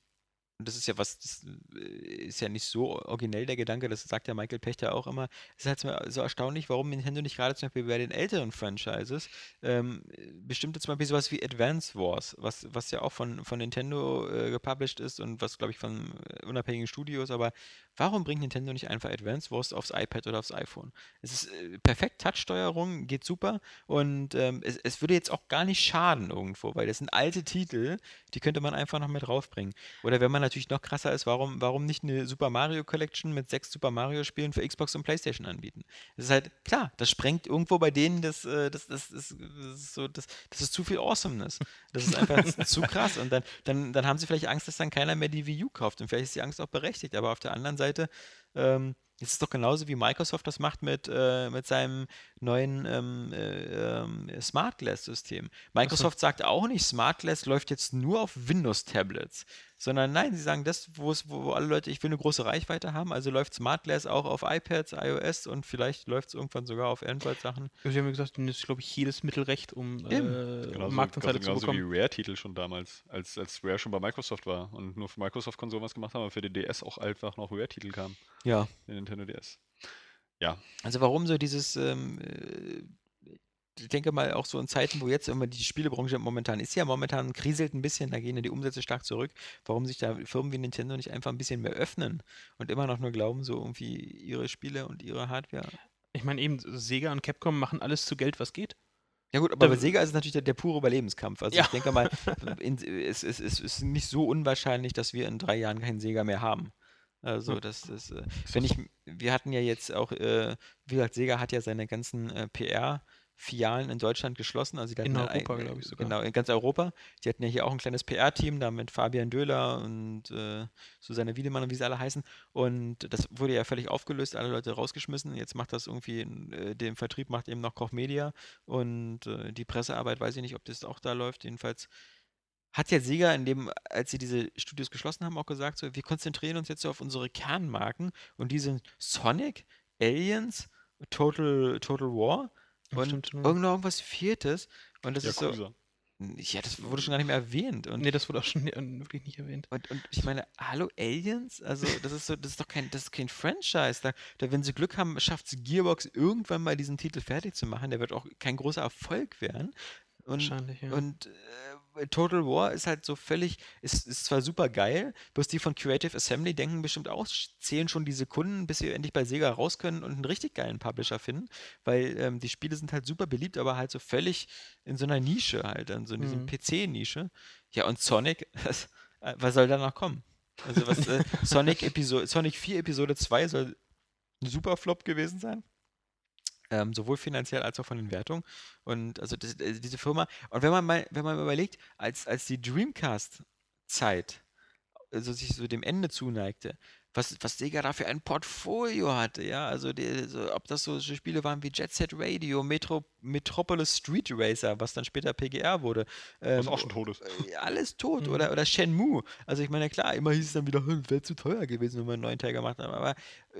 und das ist ja was, das äh, ist ja nicht so originell der Gedanke, das sagt ja Michael Pechter auch immer, es ist halt so erstaunlich, warum Nintendo nicht gerade zum Beispiel bei den älteren Franchises ähm, bestimmte zum Beispiel sowas wie Advance Wars, was, was ja auch von, von Nintendo äh, gepublished ist und was, glaube ich, von äh, unabhängigen Studios, aber warum bringt Nintendo nicht einfach Advance Wars aufs iPad oder aufs iPhone? Es ist äh, perfekt, Touch-Steuerung, geht super und ähm, es, es würde jetzt auch gar nicht schaden irgendwo, weil das sind alte Titel, die könnte man einfach noch mit draufbringen. Oder wenn man natürlich noch krasser ist, warum, warum nicht eine Super Mario Collection mit sechs Super Mario Spielen für Xbox und PlayStation anbieten? Das ist halt, klar, das sprengt irgendwo bei denen das, äh, das, das, das, ist so, das, das ist zu viel Awesomeness. Das ist einfach zu krass. Und dann, dann, dann haben sie vielleicht Angst, dass dann keiner mehr die Wii U kauft. Und vielleicht ist die Angst auch berechtigt. Aber auf der anderen Seite, ähm, es ist doch genauso wie Microsoft das macht mit, äh, mit seinem neuen ähm, äh, äh, Smart Glass System. Microsoft so. sagt auch nicht, Smart Glass läuft jetzt nur auf Windows Tablets sondern nein, sie sagen das, wo es, wo alle Leute, ich will eine große Reichweite haben, also läuft Smart Glass auch auf iPads, iOS und vielleicht läuft es irgendwann sogar auf Android-Sachen. Sie haben gesagt, das ist, glaube ich, jedes Mittelrecht, um äh, genauso, Marktanteile zu bekommen. Genauso wie Rare-Titel schon damals, als, als Rare schon bei Microsoft war und nur für Microsoft-Konsolen was gemacht haben, aber für den DS auch einfach noch Rare-Titel kamen. Ja. Den Nintendo DS. Ja. Also warum so dieses ähm, äh, ich denke mal auch so in Zeiten, wo jetzt immer die Spielebranche momentan ist ja momentan kriselt ein bisschen, da gehen ja die Umsätze stark zurück. Warum sich da Firmen wie Nintendo nicht einfach ein bisschen mehr öffnen und immer noch nur glauben, so irgendwie ihre Spiele und ihre Hardware. Ich meine eben, Sega und Capcom machen alles zu Geld, was geht. Ja gut, aber bei Sega ist es natürlich der, der pure Überlebenskampf. Also ja. ich denke mal, in, es, es, es, ist nicht so unwahrscheinlich, dass wir in drei Jahren keinen Sega mehr haben. Also das, das äh, wenn ich, wir hatten ja jetzt auch, äh, wie gesagt, Sega hat ja seine ganzen äh, PR- Filialen in Deutschland geschlossen. Also in Europa, glaube ich sogar. Genau, in ganz Europa. Die hatten ja hier auch ein kleines PR-Team, da mit Fabian Döhler und äh, Susanne Wiedemann und wie sie alle heißen. Und das wurde ja völlig aufgelöst, alle Leute rausgeschmissen. Jetzt macht das irgendwie, äh, den Vertrieb macht eben noch Koch Media und äh, die Pressearbeit, weiß ich nicht, ob das auch da läuft. Jedenfalls hat ja Sega in dem, als sie diese Studios geschlossen haben, auch gesagt, so, wir konzentrieren uns jetzt so auf unsere Kernmarken und die sind Sonic, Aliens, Total, Total War und Stimmt, irgend irgendwas Viertes. Und das Yakuza. ist so. Ja, das wurde schon gar nicht mehr erwähnt. Und, nee, das wurde auch schon wirklich nicht erwähnt. Und, und ich meine, hallo Aliens? Also, das ist so, das ist doch kein, das ist kein Franchise. Da, da wenn sie Glück haben, schafft es Gearbox irgendwann mal diesen Titel fertig zu machen. Der wird auch kein großer Erfolg werden. Und, Wahrscheinlich, ja. Und äh, Total War ist halt so völlig, ist, ist zwar super geil, bloß die von Creative Assembly denken bestimmt auch, zählen schon die Sekunden, bis sie endlich bei Sega raus können und einen richtig geilen Publisher finden, weil ähm, die Spiele sind halt super beliebt, aber halt so völlig in so einer Nische halt, in so in diesem mhm. PC-Nische. Ja, und Sonic, was, äh, was soll da noch kommen? Also was, äh, Sonic, Episode, Sonic 4 Episode 2 soll ein super Flop gewesen sein. Ähm, sowohl finanziell als auch von den Wertungen. Und also das, äh, diese Firma, und wenn man mal, wenn man mal überlegt, als, als die Dreamcast-Zeit also sich so dem Ende zuneigte, was, was Sega da für ein Portfolio hatte, ja, also die, so, ob das so Spiele waren wie Jet Set Radio, Metro, Metropolis Street Racer, was dann später PGR wurde. Ähm, was auch schon tot ist. Äh, alles tot, mhm. oder, oder Shenmue. Also ich meine, klar, immer hieß es dann wieder, wäre zu teuer gewesen, wenn wir einen neuen Teil gemacht haben, aber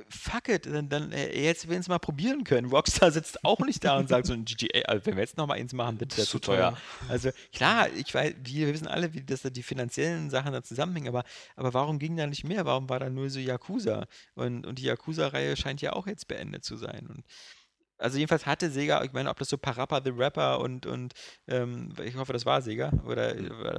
fuck it, dann, dann äh, jetzt wir es mal probieren können. Rockstar sitzt auch nicht da und sagt so ein GTA, also wenn wir jetzt noch mal eins machen, das ist zu teuer. Also klar, ich weiß, wir wissen alle, wie das da die finanziellen Sachen da zusammenhängen, aber, aber warum ging da nicht mehr? Warum war da nur so Yakuza? Und, und die Yakuza-Reihe scheint ja auch jetzt beendet zu sein. Und also jedenfalls hatte Sega, ich meine, ob das so Parappa the Rapper und, und ähm, ich hoffe, das war Sega oder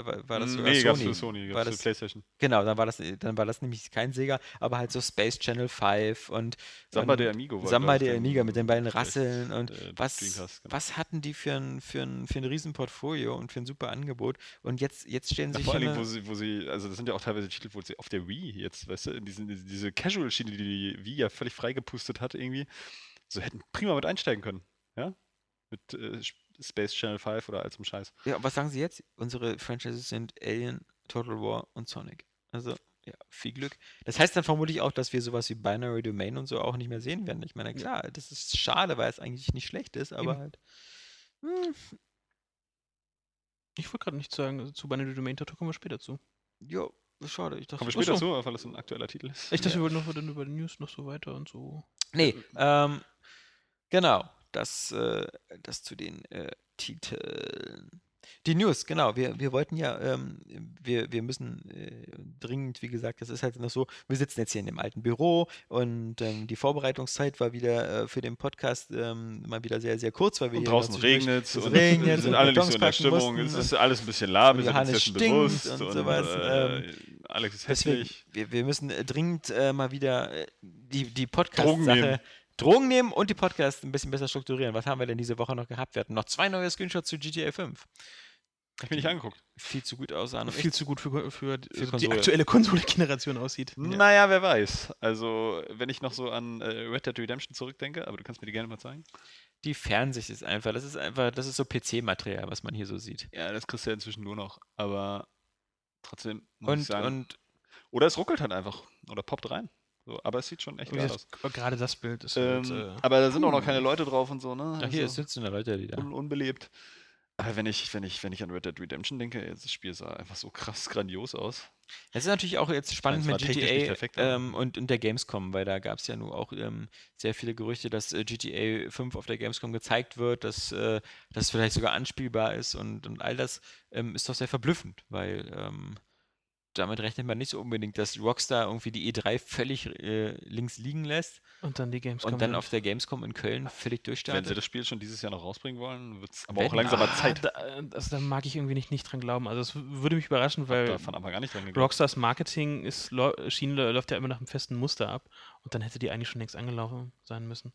war, war das sogar nee, Sony? Für Sony war das PlayStation. Genau, dann war das dann war das nämlich kein Sega, aber halt so Space Channel 5 und Samba de Amigo war Samba de Amiga mit den beiden Rasseln und äh, was genau. was hatten die für ein für ein für ein riesen Portfolio und für ein super Angebot und jetzt jetzt stellen sie ja, vor allem wo sie wo sie also das sind ja auch teilweise Titel, wo sie auf der Wii jetzt, weißt du, diese Casual Schiene, die die Wii ja völlig freigepustet hat irgendwie so hätten prima mit einsteigen können. Ja? Mit äh, Space Channel 5 oder all zum Scheiß. Ja, was sagen Sie jetzt? Unsere Franchises sind Alien, Total War und Sonic. Also, ja, viel Glück. Das heißt dann vermutlich auch, dass wir sowas wie Binary Domain und so auch nicht mehr sehen werden. Ich meine, klar, das ist schade, weil es eigentlich nicht schlecht ist, aber Eben. halt. Hm. Ich wollte gerade nicht sagen, also zu Binary Domain, da kommen wir später zu. Ja, schade. Ich dachte, kommen wir später zu, weil das ein aktueller Titel ist. Ich dachte, ja. wir wollten noch dann über die News noch so weiter und so. Nee, ähm, Genau, das, äh, das zu den äh, Titeln. Die News, genau. Wir, wir wollten ja, ähm, wir, wir müssen äh, dringend, wie gesagt, das ist halt noch so, wir sitzen jetzt hier in dem alten Büro und ähm, die Vorbereitungszeit war wieder äh, für den Podcast ähm, mal wieder sehr, sehr kurz, weil wir und draußen regnet es und regnet sind alle nicht so in der Stimmung. Es ist alles ein bisschen lahm, wir sind uns bewusst und, und sowas. Äh, Alex ist hässlich. Wir, wir müssen äh, dringend äh, mal wieder äh, die, die Podcast-Sache Drogen nehmen und die Podcasts ein bisschen besser strukturieren. Was haben wir denn diese Woche noch gehabt? Wir hatten noch zwei neue Screenshots zu GTA 5. Hab ich mir nicht angeguckt. Viel zu gut aussahen. Viel zu gut für, für, für also die aktuelle Konsole-Generation aussieht. Naja, wer weiß. Also, wenn ich noch so an äh, Red Dead Redemption zurückdenke, aber du kannst mir die gerne mal zeigen. Die Fernsicht ist einfach, das ist einfach, das ist so PC-Material, was man hier so sieht. Ja, das kriegst du ja inzwischen nur noch, aber trotzdem muss und, ich sagen. Und, oder es ruckelt halt einfach oder poppt rein. So, aber es sieht schon echt geil aus. Gerade das Bild ist ähm, halt, äh, Aber da sind auch noch keine Leute drauf und so, ne? Ach, hier also, sitzen da Leute, die da. Un unbelebt. Aber wenn ich, wenn ich, wenn ich an Red Dead Redemption denke, das Spiel sah einfach so krass grandios aus. Es ist natürlich auch jetzt spannend mit GTA perfekt, ähm, und, und der Gamescom, weil da gab es ja nun auch ähm, sehr viele Gerüchte, dass äh, GTA 5 auf der Gamescom gezeigt wird, dass äh, das vielleicht sogar anspielbar ist und, und all das ähm, ist doch sehr verblüffend, weil ähm, damit rechnet man nicht so unbedingt, dass Rockstar irgendwie die E3 völlig äh, links liegen lässt. Und dann die Gamescom. Und dann auf der Gamescom in Köln völlig durchstartet. Wenn sie das Spiel schon dieses Jahr noch rausbringen wollen, wird es aber auch langsam ah, Zeit. Da, also da mag ich irgendwie nicht, nicht dran glauben. Also es würde mich überraschen, weil davon aber gar nicht dran Rockstars Marketing ist, Schiene läuft ja immer nach einem festen Muster ab. Und dann hätte die eigentlich schon längst angelaufen sein müssen.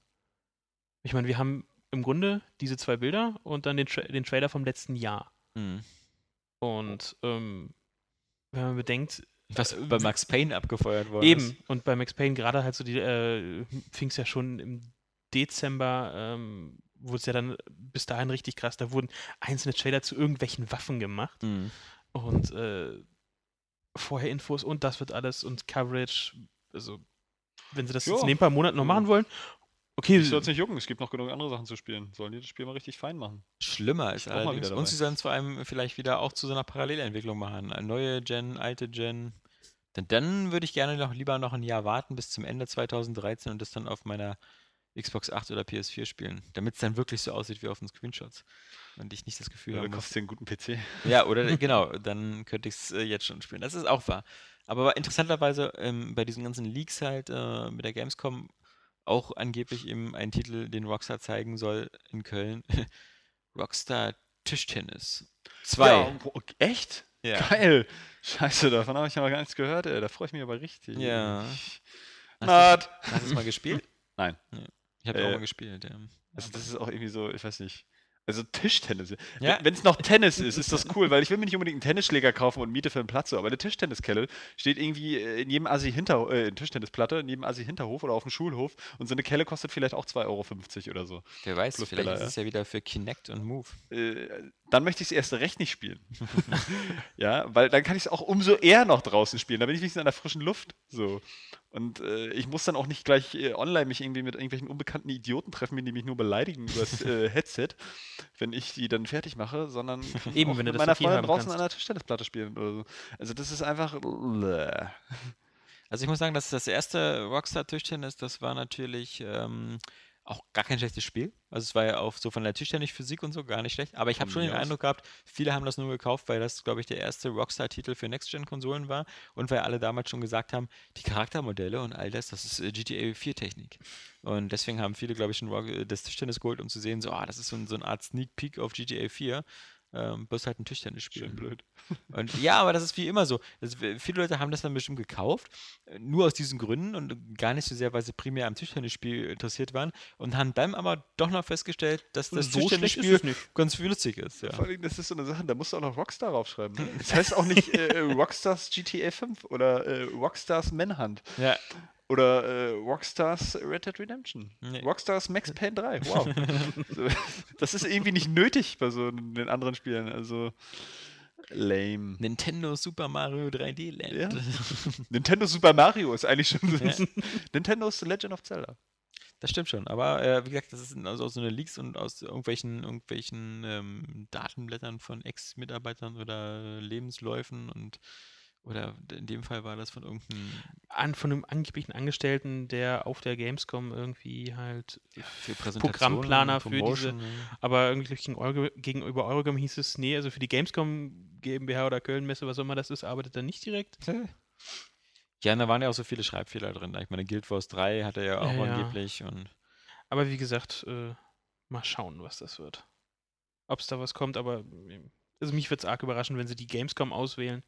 Ich meine, wir haben im Grunde diese zwei Bilder und dann den, Tra den Trailer vom letzten Jahr. Mhm. Und ähm, wenn man bedenkt, was äh, bei Max Payne abgefeuert worden eben. ist. Eben, und bei Max Payne gerade halt so die, äh, fing es ja schon im Dezember, ähm, wurde es ja dann bis dahin richtig krass. Da wurden einzelne Trailer zu irgendwelchen Waffen gemacht. Mhm. Und äh, vorher Infos und das wird alles und Coverage. Also, wenn sie das jo. jetzt in ein paar Monaten noch machen wollen, Okay. Ich soll es nicht jucken, es gibt noch genug andere Sachen zu spielen. Sollen die das Spiel mal richtig fein machen? Schlimmer ist allerdings. Und sie sollen es vor allem vielleicht wieder auch zu so einer Parallelentwicklung machen. Eine neue Gen, alte Gen. Denn dann würde ich gerne noch lieber noch ein Jahr warten bis zum Ende 2013 und das dann auf meiner Xbox 8 oder PS4 spielen, damit es dann wirklich so aussieht wie auf den Screenshots. Und ich nicht das Gefühl oder habe. Oder kostet einen guten PC. Ja, oder genau, dann könnte ich es äh, jetzt schon spielen. Das ist auch wahr. Aber interessanterweise ähm, bei diesen ganzen Leaks halt äh, mit der Gamescom auch angeblich eben ein Titel, den Rockstar zeigen soll in Köln. Rockstar Tischtennis 2. Ja, echt? Ja. Geil. Scheiße, davon habe ich aber gar nichts gehört, ey. Da freue ich mich aber richtig. Ja. Hast, du, hast du es mal gespielt? Nein. Ja. Ich habe äh, auch mal gespielt, ja. Also das ist auch irgendwie so, ich weiß nicht. Also Tischtennis. Ja. Wenn es noch Tennis ist, ist das cool, weil ich will mir nicht unbedingt einen Tennisschläger kaufen und miete für einen Platz, aber eine Tischtenniskelle steht irgendwie äh, in jedem Assi hinter äh, Tischtennisplatte, jedem Assi Hinterhof oder auf dem Schulhof und so eine Kelle kostet vielleicht auch 2,50 Euro oder so. Wer weiß, Plus vielleicht Bella, ist es ja wieder für Kinect und Move. Äh, dann möchte ich es erst recht nicht spielen. ja, weil dann kann ich es auch umso eher noch draußen spielen. Da bin ich wenigstens in der frischen Luft. So. Und äh, ich muss dann auch nicht gleich äh, online mich irgendwie mit irgendwelchen unbekannten Idioten treffen, die mich nur beleidigen über das äh, Headset, wenn ich die dann fertig mache, sondern Eben, wenn mit du meiner Freundin draußen kannst. an der Tischtennisplatte spielen oder so. Also das ist einfach. Also ich muss sagen, dass das erste Rockstar-Tischtennis, das war natürlich ähm, auch gar kein schlechtes Spiel. Also es war ja auch so von der Tischtennis-Physik und so gar nicht schlecht. Aber ich habe schon den Eindruck gehabt, viele haben das nur gekauft, weil das, glaube ich, der erste Rockstar-Titel für Next-Gen-Konsolen war und weil alle damals schon gesagt haben, die Charaktermodelle und all das, das ist äh, GTA 4-Technik. Und deswegen haben viele, glaube ich, schon äh, das Tischtennis geholt, um zu sehen, so, ah, das ist so, so eine Art Sneak Peek auf GTA 4. Ähm, bloß halt ein Tischtennisspiel. Schön blöd. Und ja, aber das ist wie immer so. Das, viele Leute haben das dann bestimmt gekauft, äh, nur aus diesen Gründen und gar nicht so sehr, weil sie primär am Tischtennisspiel interessiert waren und haben dann aber doch noch festgestellt, dass das so Tischtennisspiel ganz lustig ist. Ja. Vor allem, das ist so eine Sache, da musst du auch noch Rockstar draufschreiben. Das heißt auch nicht äh, Rockstars GTA 5 oder äh, Rockstars Manhunt. Ja. Oder äh, Rockstars Red Dead Redemption. Nee. Rockstars Max Payne 3. Wow. das ist irgendwie nicht nötig bei so den anderen Spielen. Also lame. Nintendo Super Mario 3D Land. Ja. Nintendo Super Mario ist eigentlich schon ja. Nintendo's The Legend of Zelda. Das stimmt schon, aber äh, wie gesagt, das ist also aus so eine Leaks und aus irgendwelchen, irgendwelchen ähm, Datenblättern von Ex-Mitarbeitern oder Lebensläufen und oder in dem Fall war das von irgendeinem. An, von einem angeblichen Angestellten, der auf der Gamescom irgendwie halt ja, für Programmplaner für diese. Aber irgendwie gegenüber Eurogame hieß es, nee, also für die Gamescom GmbH oder Kölnmesse, was auch immer das ist, arbeitet er nicht direkt. Ja, und da waren ja auch so viele Schreibfehler drin. Ich meine, Guild Wars 3 hat er ja auch ja, angeblich. Und aber wie gesagt, äh, mal schauen, was das wird. Ob es da was kommt, aber also mich würde es arg überraschen, wenn sie die Gamescom auswählen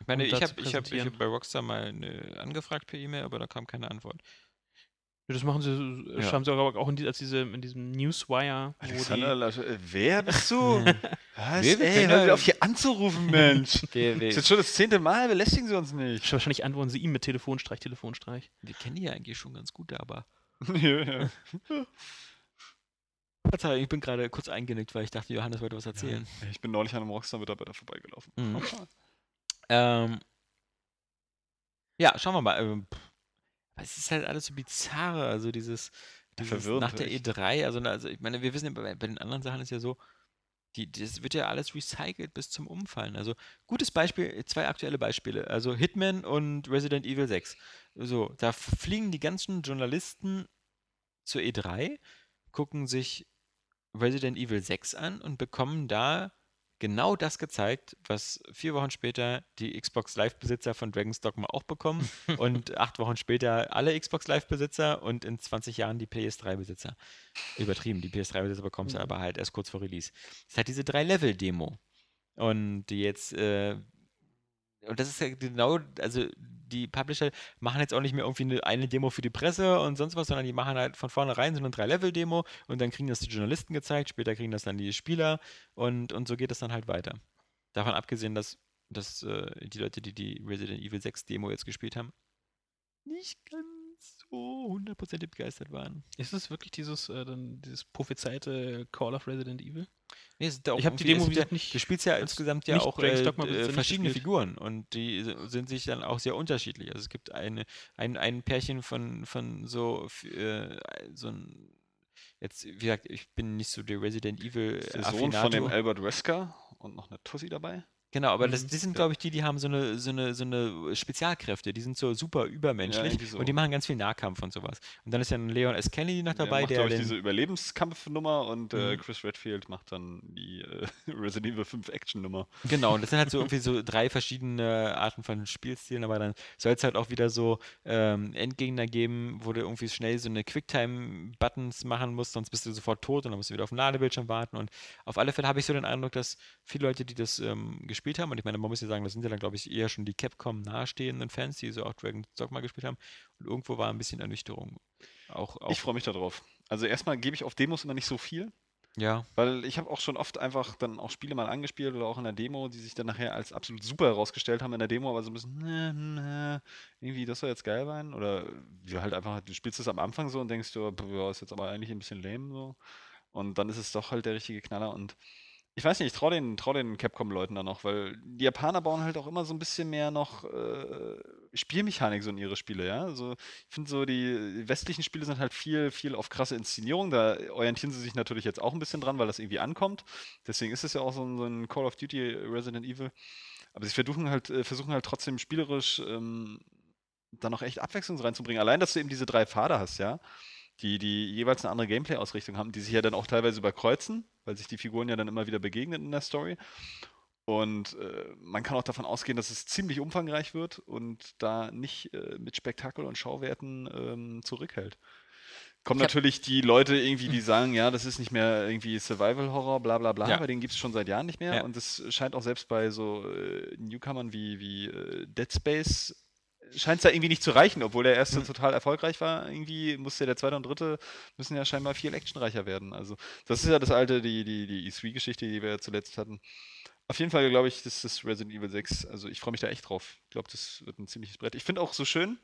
ich meine, ich habe ich hab, ich hab bei Rockstar mal eine, angefragt per E-Mail, aber da kam keine Antwort. Ja, das machen sie, ja. haben sie auch, auch in, die, als diese, in diesem Newswire. Alexander, die, äh, wer bist du? Was? Wir, Ey, hör auf hier anzurufen, Mensch. das ist jetzt schon das zehnte Mal, belästigen sie uns nicht. Wahrscheinlich antworten sie ihm mit Telefonstreich, Telefonstreich. Wir kennen die ja eigentlich schon ganz gut, aber. ja, ja. Ich bin gerade kurz eingenickt, weil ich dachte, Johannes wollte was erzählen. Ja, ich bin neulich an einem Rockstar-Mitarbeiter vorbeigelaufen. Mhm. Ähm, ja, schauen wir mal. Ähm, es ist halt alles so bizarre, also dieses, dieses nach der E3, also, also ich meine, wir wissen ja, bei, bei den anderen Sachen ist ja so, die, das wird ja alles recycelt bis zum Umfallen. Also gutes Beispiel, zwei aktuelle Beispiele. Also Hitman und Resident Evil 6. So, da fliegen die ganzen Journalisten zur E3, gucken sich Resident Evil 6 an und bekommen da genau das gezeigt, was vier Wochen später die Xbox Live-Besitzer von Dragon's Dogma auch bekommen und acht Wochen später alle Xbox Live-Besitzer und in 20 Jahren die PS3-Besitzer. Übertrieben, die PS3-Besitzer bekommst du mhm. aber halt erst kurz vor Release. Es hat diese Drei-Level-Demo. Und die jetzt äh, und das ist ja genau, also die Publisher machen jetzt auch nicht mehr irgendwie eine, eine, Demo für die Presse und sonst was, sondern die machen halt von vornherein so eine Drei-Level-Demo und dann kriegen das die Journalisten gezeigt, später kriegen das dann die Spieler und, und so geht das dann halt weiter. Davon abgesehen, dass, dass äh, die Leute, die die Resident Evil 6 Demo jetzt gespielt haben, nicht ganz so hundertprozentig begeistert waren. Ist es wirklich dieses, äh, dann dieses prophezeite Call of Resident Evil? Nee, ich habe die Demo wieder nicht. Du spielst ja insgesamt ja auch äh, äh, verschiedene Figuren und die sind sich dann auch sehr unterschiedlich. Also es gibt eine, ein, ein Pärchen von, von so, äh, so ein Jetzt, wie gesagt, ich bin nicht so der Resident Evil. Der Sohn von dem Albert Wesker und noch eine Tussi dabei. Genau, aber das, mhm. die sind, glaube ich, die, die haben so eine, so, eine, so eine Spezialkräfte, die sind so super übermenschlich ja, so. und die machen ganz viel Nahkampf und sowas. Und dann ist ja ein Leon S. Kennedy noch dabei, der. macht, der. diese Überlebenskampfnummer und äh, mhm. Chris Redfield macht dann die äh, Resident Evil 5 Action-Nummer. Genau, und das sind halt so irgendwie so drei verschiedene Arten von Spielstilen, aber dann soll es halt auch wieder so ähm, Endgegner geben, wo du irgendwie schnell so eine Quicktime-Buttons machen musst, sonst bist du sofort tot und dann musst du wieder auf den Ladebildschirm warten. Und auf alle Fälle habe ich so den Eindruck, dass viele Leute, die das ähm, gespielt haben. Und ich meine, man muss ja sagen, das sind ja dann, glaube ich, eher schon die Capcom nahestehenden Fans, die so auch Dragon's Dogma gespielt haben. Und irgendwo war ein bisschen Ernüchterung. Auch, auch ich freue mich darauf. Also erstmal gebe ich auf Demos immer nicht so viel. Ja. Weil ich habe auch schon oft einfach dann auch Spiele mal angespielt oder auch in der Demo, die sich dann nachher als absolut super herausgestellt haben in der Demo, aber so ein bisschen, ne, ne, irgendwie, das soll jetzt geil sein. Oder wie halt einfach, du spielst es am Anfang so und denkst du, ja, ist jetzt aber eigentlich ein bisschen lame so. Und dann ist es doch halt der richtige Knaller und ich weiß nicht, ich traue den, trau den Capcom-Leuten da noch, weil die Japaner bauen halt auch immer so ein bisschen mehr noch äh, Spielmechanik so in ihre Spiele, ja. Also ich finde so, die westlichen Spiele sind halt viel, viel auf krasse Inszenierung. Da orientieren sie sich natürlich jetzt auch ein bisschen dran, weil das irgendwie ankommt. Deswegen ist es ja auch so ein, so ein Call of Duty Resident Evil. Aber sie versuchen halt, äh, versuchen halt trotzdem spielerisch ähm, da noch echt Abwechslung reinzubringen. Allein, dass du eben diese drei Pfade hast, ja, die, die jeweils eine andere Gameplay-Ausrichtung haben, die sich ja dann auch teilweise überkreuzen, weil sich die Figuren ja dann immer wieder begegnen in der Story. Und äh, man kann auch davon ausgehen, dass es ziemlich umfangreich wird und da nicht äh, mit Spektakel und Schauwerten ähm, zurückhält. Kommen natürlich die Leute irgendwie, die sagen, ja, das ist nicht mehr irgendwie Survival-Horror, bla bla bla, ja. bei denen gibt es schon seit Jahren nicht mehr. Ja. Und es scheint auch selbst bei so äh, Newcomern wie, wie äh, Dead Space scheint es da irgendwie nicht zu reichen, obwohl der erste mhm. total erfolgreich war. Irgendwie musste der zweite und dritte müssen ja scheinbar viel actionreicher werden. Also, das ist ja das alte, die, die, die E3-Geschichte, die wir ja zuletzt hatten. Auf jeden Fall glaube ich, das ist Resident Evil 6. Also, ich freue mich da echt drauf. Ich glaube, das wird ein ziemliches Brett. Ich finde auch so schön,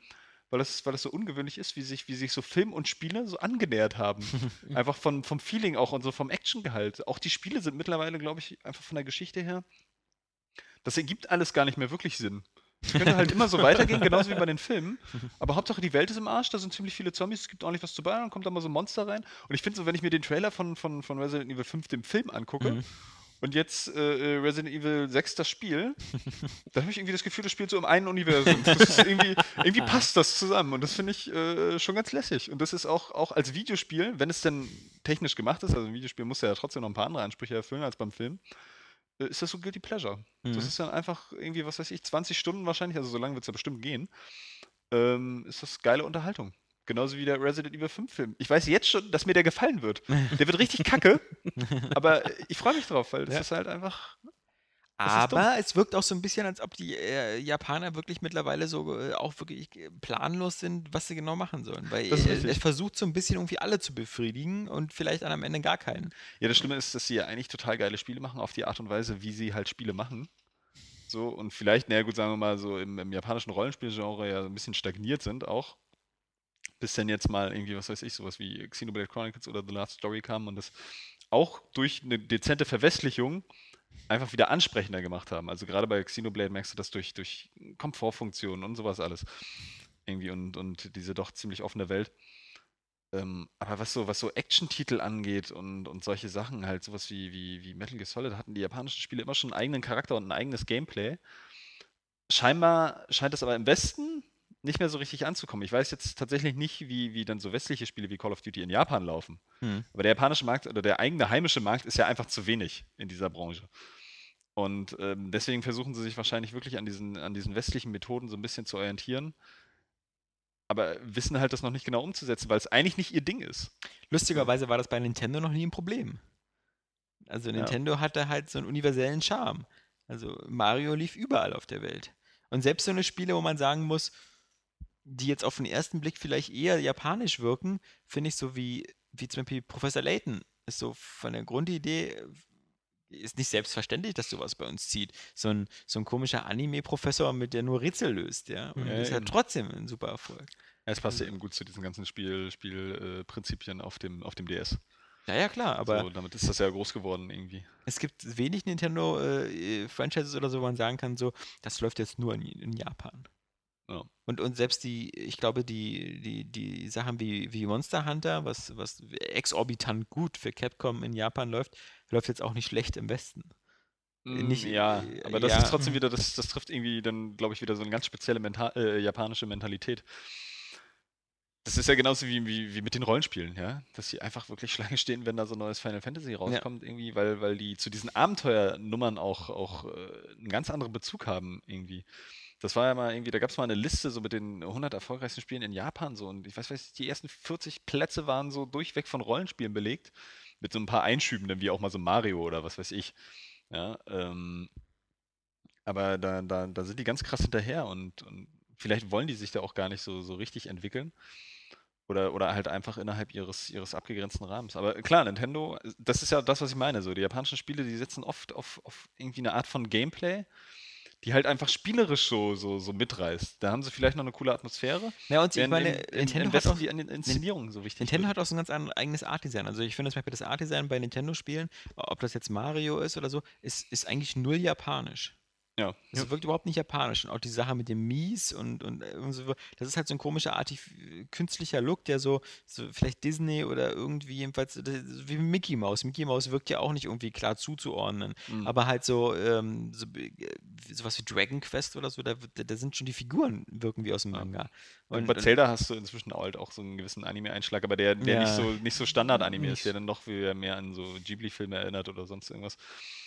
weil das, weil das so ungewöhnlich ist, wie sich, wie sich so Film und Spiele so angenähert haben. einfach von, vom Feeling auch und so vom Actiongehalt. Auch die Spiele sind mittlerweile, glaube ich, einfach von der Geschichte her. Das ergibt alles gar nicht mehr wirklich Sinn. Könnte halt immer so weitergehen, genauso wie bei den Filmen. Aber Hauptsache die Welt ist im Arsch, da sind ziemlich viele Zombies, es gibt ordentlich was zu bauen, dann kommt da mal so ein Monster rein. Und ich finde so, wenn ich mir den Trailer von, von, von Resident Evil 5, dem Film, angucke, mhm. und jetzt äh, äh Resident Evil 6 das Spiel, dann habe ich irgendwie das Gefühl, das spielt so im einen Universum. irgendwie, irgendwie passt das zusammen und das finde ich äh, schon ganz lässig. Und das ist auch, auch als Videospiel, wenn es denn technisch gemacht ist, also ein Videospiel muss ja trotzdem noch ein paar andere Ansprüche erfüllen als beim Film, ist das so Guilty Pleasure. Mhm. Das ist dann einfach irgendwie, was weiß ich, 20 Stunden wahrscheinlich, also so lange wird es ja bestimmt gehen, ähm, ist das geile Unterhaltung. Genauso wie der Resident Evil 5 Film. Ich weiß jetzt schon, dass mir der gefallen wird. Der wird richtig kacke, aber ich freue mich drauf, weil das ja. ist halt einfach aber es wirkt auch so ein bisschen, als ob die äh, Japaner wirklich mittlerweile so äh, auch wirklich äh, planlos sind, was sie genau machen sollen. Weil äh, es versucht so ein bisschen irgendwie alle zu befriedigen und vielleicht dann am Ende gar keinen. Ja, das Schlimme ist, dass sie ja eigentlich total geile Spiele machen, auf die Art und Weise, wie sie halt Spiele machen. So, und vielleicht, naja gut, sagen wir mal, so im, im japanischen Rollenspielgenre ja ein bisschen stagniert sind auch. Bis dann jetzt mal irgendwie, was weiß ich, sowas wie Xenoblade Chronicles oder The Last Story kam und das auch durch eine dezente Verwestlichung einfach wieder ansprechender gemacht haben. Also gerade bei Xenoblade merkst du das durch, durch Komfortfunktionen und sowas alles. Irgendwie und, und diese doch ziemlich offene Welt. Ähm, aber was so, was so Action-Titel angeht und, und solche Sachen, halt sowas wie, wie, wie Metal Gear Solid, hatten die japanischen Spiele immer schon einen eigenen Charakter und ein eigenes Gameplay. Scheinbar scheint es aber im Westen nicht mehr so richtig anzukommen. Ich weiß jetzt tatsächlich nicht, wie, wie dann so westliche Spiele wie Call of Duty in Japan laufen. Hm. Aber der japanische Markt oder der eigene heimische Markt ist ja einfach zu wenig in dieser Branche. Und ähm, deswegen versuchen sie sich wahrscheinlich wirklich an diesen, an diesen westlichen Methoden so ein bisschen zu orientieren. Aber wissen halt das noch nicht genau umzusetzen, weil es eigentlich nicht ihr Ding ist. Lustigerweise war das bei Nintendo noch nie ein Problem. Also Nintendo ja. hatte halt so einen universellen Charme. Also Mario lief überall auf der Welt. Und selbst so eine Spiele, wo man sagen muss, die jetzt auf den ersten Blick vielleicht eher japanisch wirken, finde ich so wie, wie zum Beispiel Professor Layton. Ist so von der Grundidee ist nicht selbstverständlich, dass sowas bei uns zieht. So ein, so ein komischer Anime-Professor, mit der nur Rätsel löst, ja. Und ja, das ist ja trotzdem ein super Erfolg. Ja, es passt ja eben gut zu diesen ganzen Spielprinzipien Spiel, äh, auf, dem, auf dem DS. Ja, ja, klar, aber. So, damit ist das ja groß geworden irgendwie. Es gibt wenig Nintendo-Franchises äh, oder so, wo man sagen kann, so, das läuft jetzt nur in, in Japan. Ja. Und, und selbst die, ich glaube, die, die, die Sachen wie, wie Monster Hunter, was, was exorbitant gut für Capcom in Japan läuft, läuft jetzt auch nicht schlecht im Westen. Mm, nicht, ja, aber das ja. ist trotzdem wieder, das, das trifft irgendwie dann, glaube ich, wieder so eine ganz spezielle Mental, äh, japanische Mentalität. Das ist ja genauso wie, wie, wie mit den Rollenspielen, ja. Dass sie einfach wirklich Schlange stehen, wenn da so ein neues Final Fantasy rauskommt, ja. irgendwie, weil, weil die zu diesen Abenteuernummern auch, auch äh, einen ganz anderen Bezug haben, irgendwie. Das war ja mal irgendwie, da gab es mal eine Liste so mit den 100 erfolgreichsten Spielen in Japan so und ich weiß, weiß die ersten 40 Plätze waren so durchweg von Rollenspielen belegt mit so ein paar Einschüben, wie auch mal so Mario oder was weiß ich. Ja, ähm, aber da, da, da sind die ganz krass hinterher und, und vielleicht wollen die sich da auch gar nicht so, so richtig entwickeln. Oder, oder halt einfach innerhalb ihres, ihres abgegrenzten Rahmens. Aber klar, Nintendo, das ist ja das, was ich meine. So, die japanischen Spiele, die setzen oft auf, auf irgendwie eine Art von Gameplay, die halt einfach spielerisch so, so, so mitreißt. Da haben sie vielleicht noch eine coole Atmosphäre. Ja, und ich meine, in, Nintendo hat auch, die Inszenierung so wichtig. Nintendo wird. hat auch so ein ganz eigenes Art-Design. Also ich finde zum Beispiel das Art-Design bei Nintendo-Spielen, ob das jetzt Mario ist oder so, ist, ist eigentlich null japanisch. Ja. Es ja. wirkt überhaupt nicht japanisch. Und auch die Sache mit dem Mies und, und, und so, das ist halt so ein komischer, artig, künstlicher Look, der so, so vielleicht Disney oder irgendwie jedenfalls, wie Mickey Mouse. Mickey Mouse wirkt ja auch nicht irgendwie klar zuzuordnen. Mhm. Aber halt so, ähm, so, äh, sowas wie Dragon Quest oder so, da, da sind schon die Figuren, wirken wie aus dem Manga. Und, und bei Zelda hast du inzwischen halt auch so einen gewissen Anime-Einschlag, aber der, der ja, nicht so, nicht so Standard-Anime ist, der dann doch mehr an so Ghibli-Filme erinnert oder sonst irgendwas.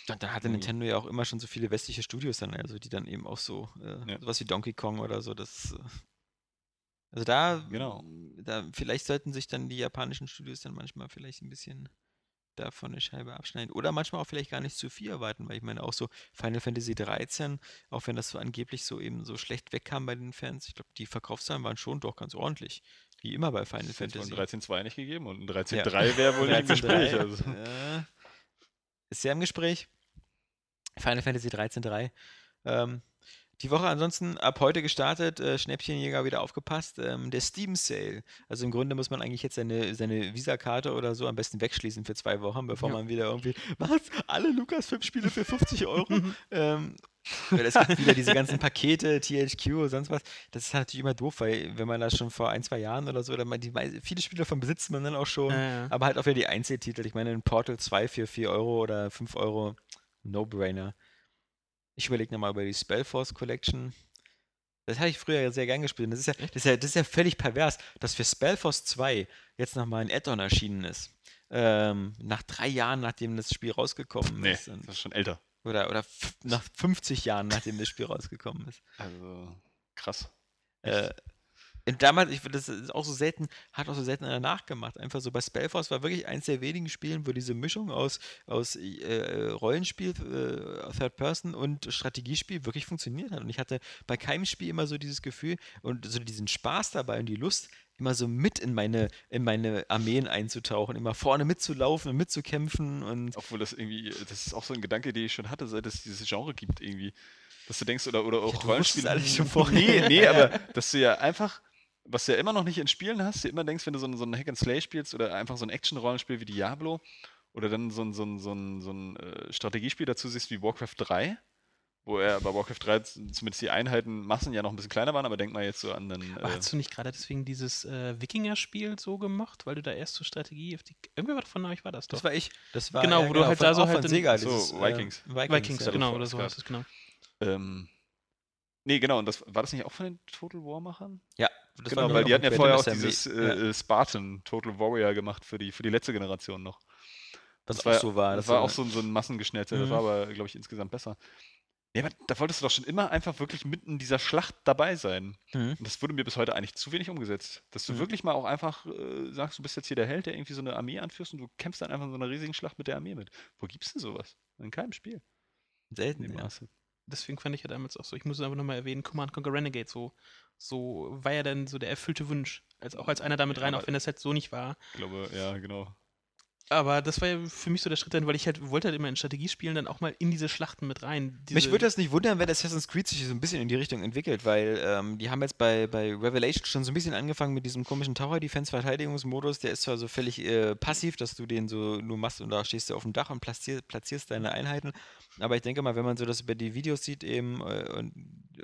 Und da hatte Nintendo ja auch immer schon so viele westliche Studios dann, also die dann eben auch so, äh, ja. sowas wie Donkey Kong oder so, das. Äh, also da, genau. da, vielleicht sollten sich dann die japanischen Studios dann manchmal vielleicht ein bisschen davon eine Scheibe abschneiden. Oder manchmal auch vielleicht gar nicht zu viel erwarten, weil ich meine auch so Final Fantasy 13, auch wenn das so angeblich so eben so schlecht wegkam bei den Fans, ich glaube, die Verkaufszahlen waren schon doch ganz ordentlich. Wie immer bei Final Fantasy. 13.2 nicht gegeben und ein 13.3 ja. wäre wohl nicht im Gespräch. Also. Äh, ist sehr im Gespräch. Final Fantasy 13.3. Ähm, die Woche ansonsten ab heute gestartet, äh, Schnäppchenjäger wieder aufgepasst, ähm, der Steam Sale. Also im Grunde muss man eigentlich jetzt seine, seine Visa-Karte oder so am besten wegschließen für zwei Wochen, bevor ja. man wieder irgendwie, was, alle Lukas-Film-Spiele für 50 Euro? ähm, weil es gibt wieder diese ganzen Pakete, THQ, sonst was. Das ist natürlich immer doof, weil wenn man das schon vor ein, zwei Jahren oder so, oder man die, viele Spiele davon besitzt man dann auch schon, ja, ja. aber halt auch wieder die Einzeltitel. Ich meine, ein Portal 2 für 4 Euro oder 5 Euro, No-Brainer. Ich überlege nochmal über die Spellforce Collection. Das hatte ich früher sehr gern gespielt. Das ist, ja, das, ist ja, das ist ja völlig pervers, dass für Spellforce 2 jetzt nochmal ein Add-on erschienen ist. Ähm, nach drei Jahren, nachdem das Spiel rausgekommen nee, ist. das ist schon älter. Oder, oder nach 50 Jahren, nachdem das Spiel rausgekommen ist. Also, krass. Äh, damals, ich das ist auch so selten, hat auch so selten einer nachgemacht. Einfach so bei Spellforce war wirklich eins der wenigen Spielen, wo diese Mischung aus, aus äh, Rollenspiel, äh, Third Person und Strategiespiel wirklich funktioniert hat. Und ich hatte bei keinem Spiel immer so dieses Gefühl und so diesen Spaß dabei und die Lust, immer so mit in meine, in meine Armeen einzutauchen, immer vorne mitzulaufen und mitzukämpfen und. Obwohl das irgendwie, das ist auch so ein Gedanke, den ich schon hatte, seit es dieses Genre gibt, irgendwie. Dass du denkst, oder, oder auch ja, Rollenspiele. Nee, nee, aber dass du ja einfach was du ja immer noch nicht in Spielen hast, du immer denkst, wenn du so ein, so ein Hack-and-Slay spielst oder einfach so ein Action-Rollenspiel wie Diablo oder dann so ein, so ein, so ein, so ein äh, Strategiespiel dazu siehst wie Warcraft 3, wo er bei Warcraft 3 zumindest die Einheiten, Massen ja noch ein bisschen kleiner waren, aber denk mal jetzt so an den. Äh hast du nicht gerade deswegen dieses äh, Wikinger-Spiel so gemacht, weil du da erst zur Strategie auf die. Irgendwie was von euch war das doch. Das war ich. Das war genau, wo du halt da so halt. Sega, so, dieses, Vikings. Äh, Vikings, Vikings ja, genau, oder so heißt es, genau. Ähm, nee, genau, und das war das nicht auch von den Total War-Machern? Ja, genau, weil die hatten ja vorher auch dieses äh, Spartan Total Warrior gemacht für die, für die letzte Generation noch. Das, das war, auch so war. Das, das war auch so, so ein Massengeschnetzel, mhm. das war aber, glaube ich, insgesamt besser. Ja, aber da wolltest du doch schon immer einfach wirklich mitten in dieser Schlacht dabei sein. Mhm. Und das wurde mir bis heute eigentlich zu wenig umgesetzt. Dass du mhm. wirklich mal auch einfach äh, sagst, du bist jetzt hier der Held, der irgendwie so eine Armee anführst und du kämpfst dann einfach in so einer riesigen Schlacht mit der Armee mit. Wo gibt's denn sowas? In keinem Spiel. Selten im ja. Maße. Deswegen fand ich ja damals auch so, ich muss es einfach nochmal erwähnen, Command Conquer Renegade, so, so war ja dann so der erfüllte Wunsch. Als, auch als einer damit ja, rein, auch wenn das halt so nicht war. Ich glaube, ja, genau. Aber das war ja für mich so der Schritt dann, weil ich halt wollte halt immer in Strategiespielen dann auch mal in diese Schlachten mit rein. Mich würde das nicht wundern, wenn Assassin's Creed sich so ein bisschen in die Richtung entwickelt, weil ähm, die haben jetzt bei, bei Revelation schon so ein bisschen angefangen mit diesem komischen Tower-Defense-Verteidigungsmodus. Der ist zwar so völlig äh, passiv, dass du den so nur machst und da stehst du auf dem Dach und platzierst, platzierst deine Einheiten. Aber ich denke mal, wenn man so das über die Videos sieht, eben äh, und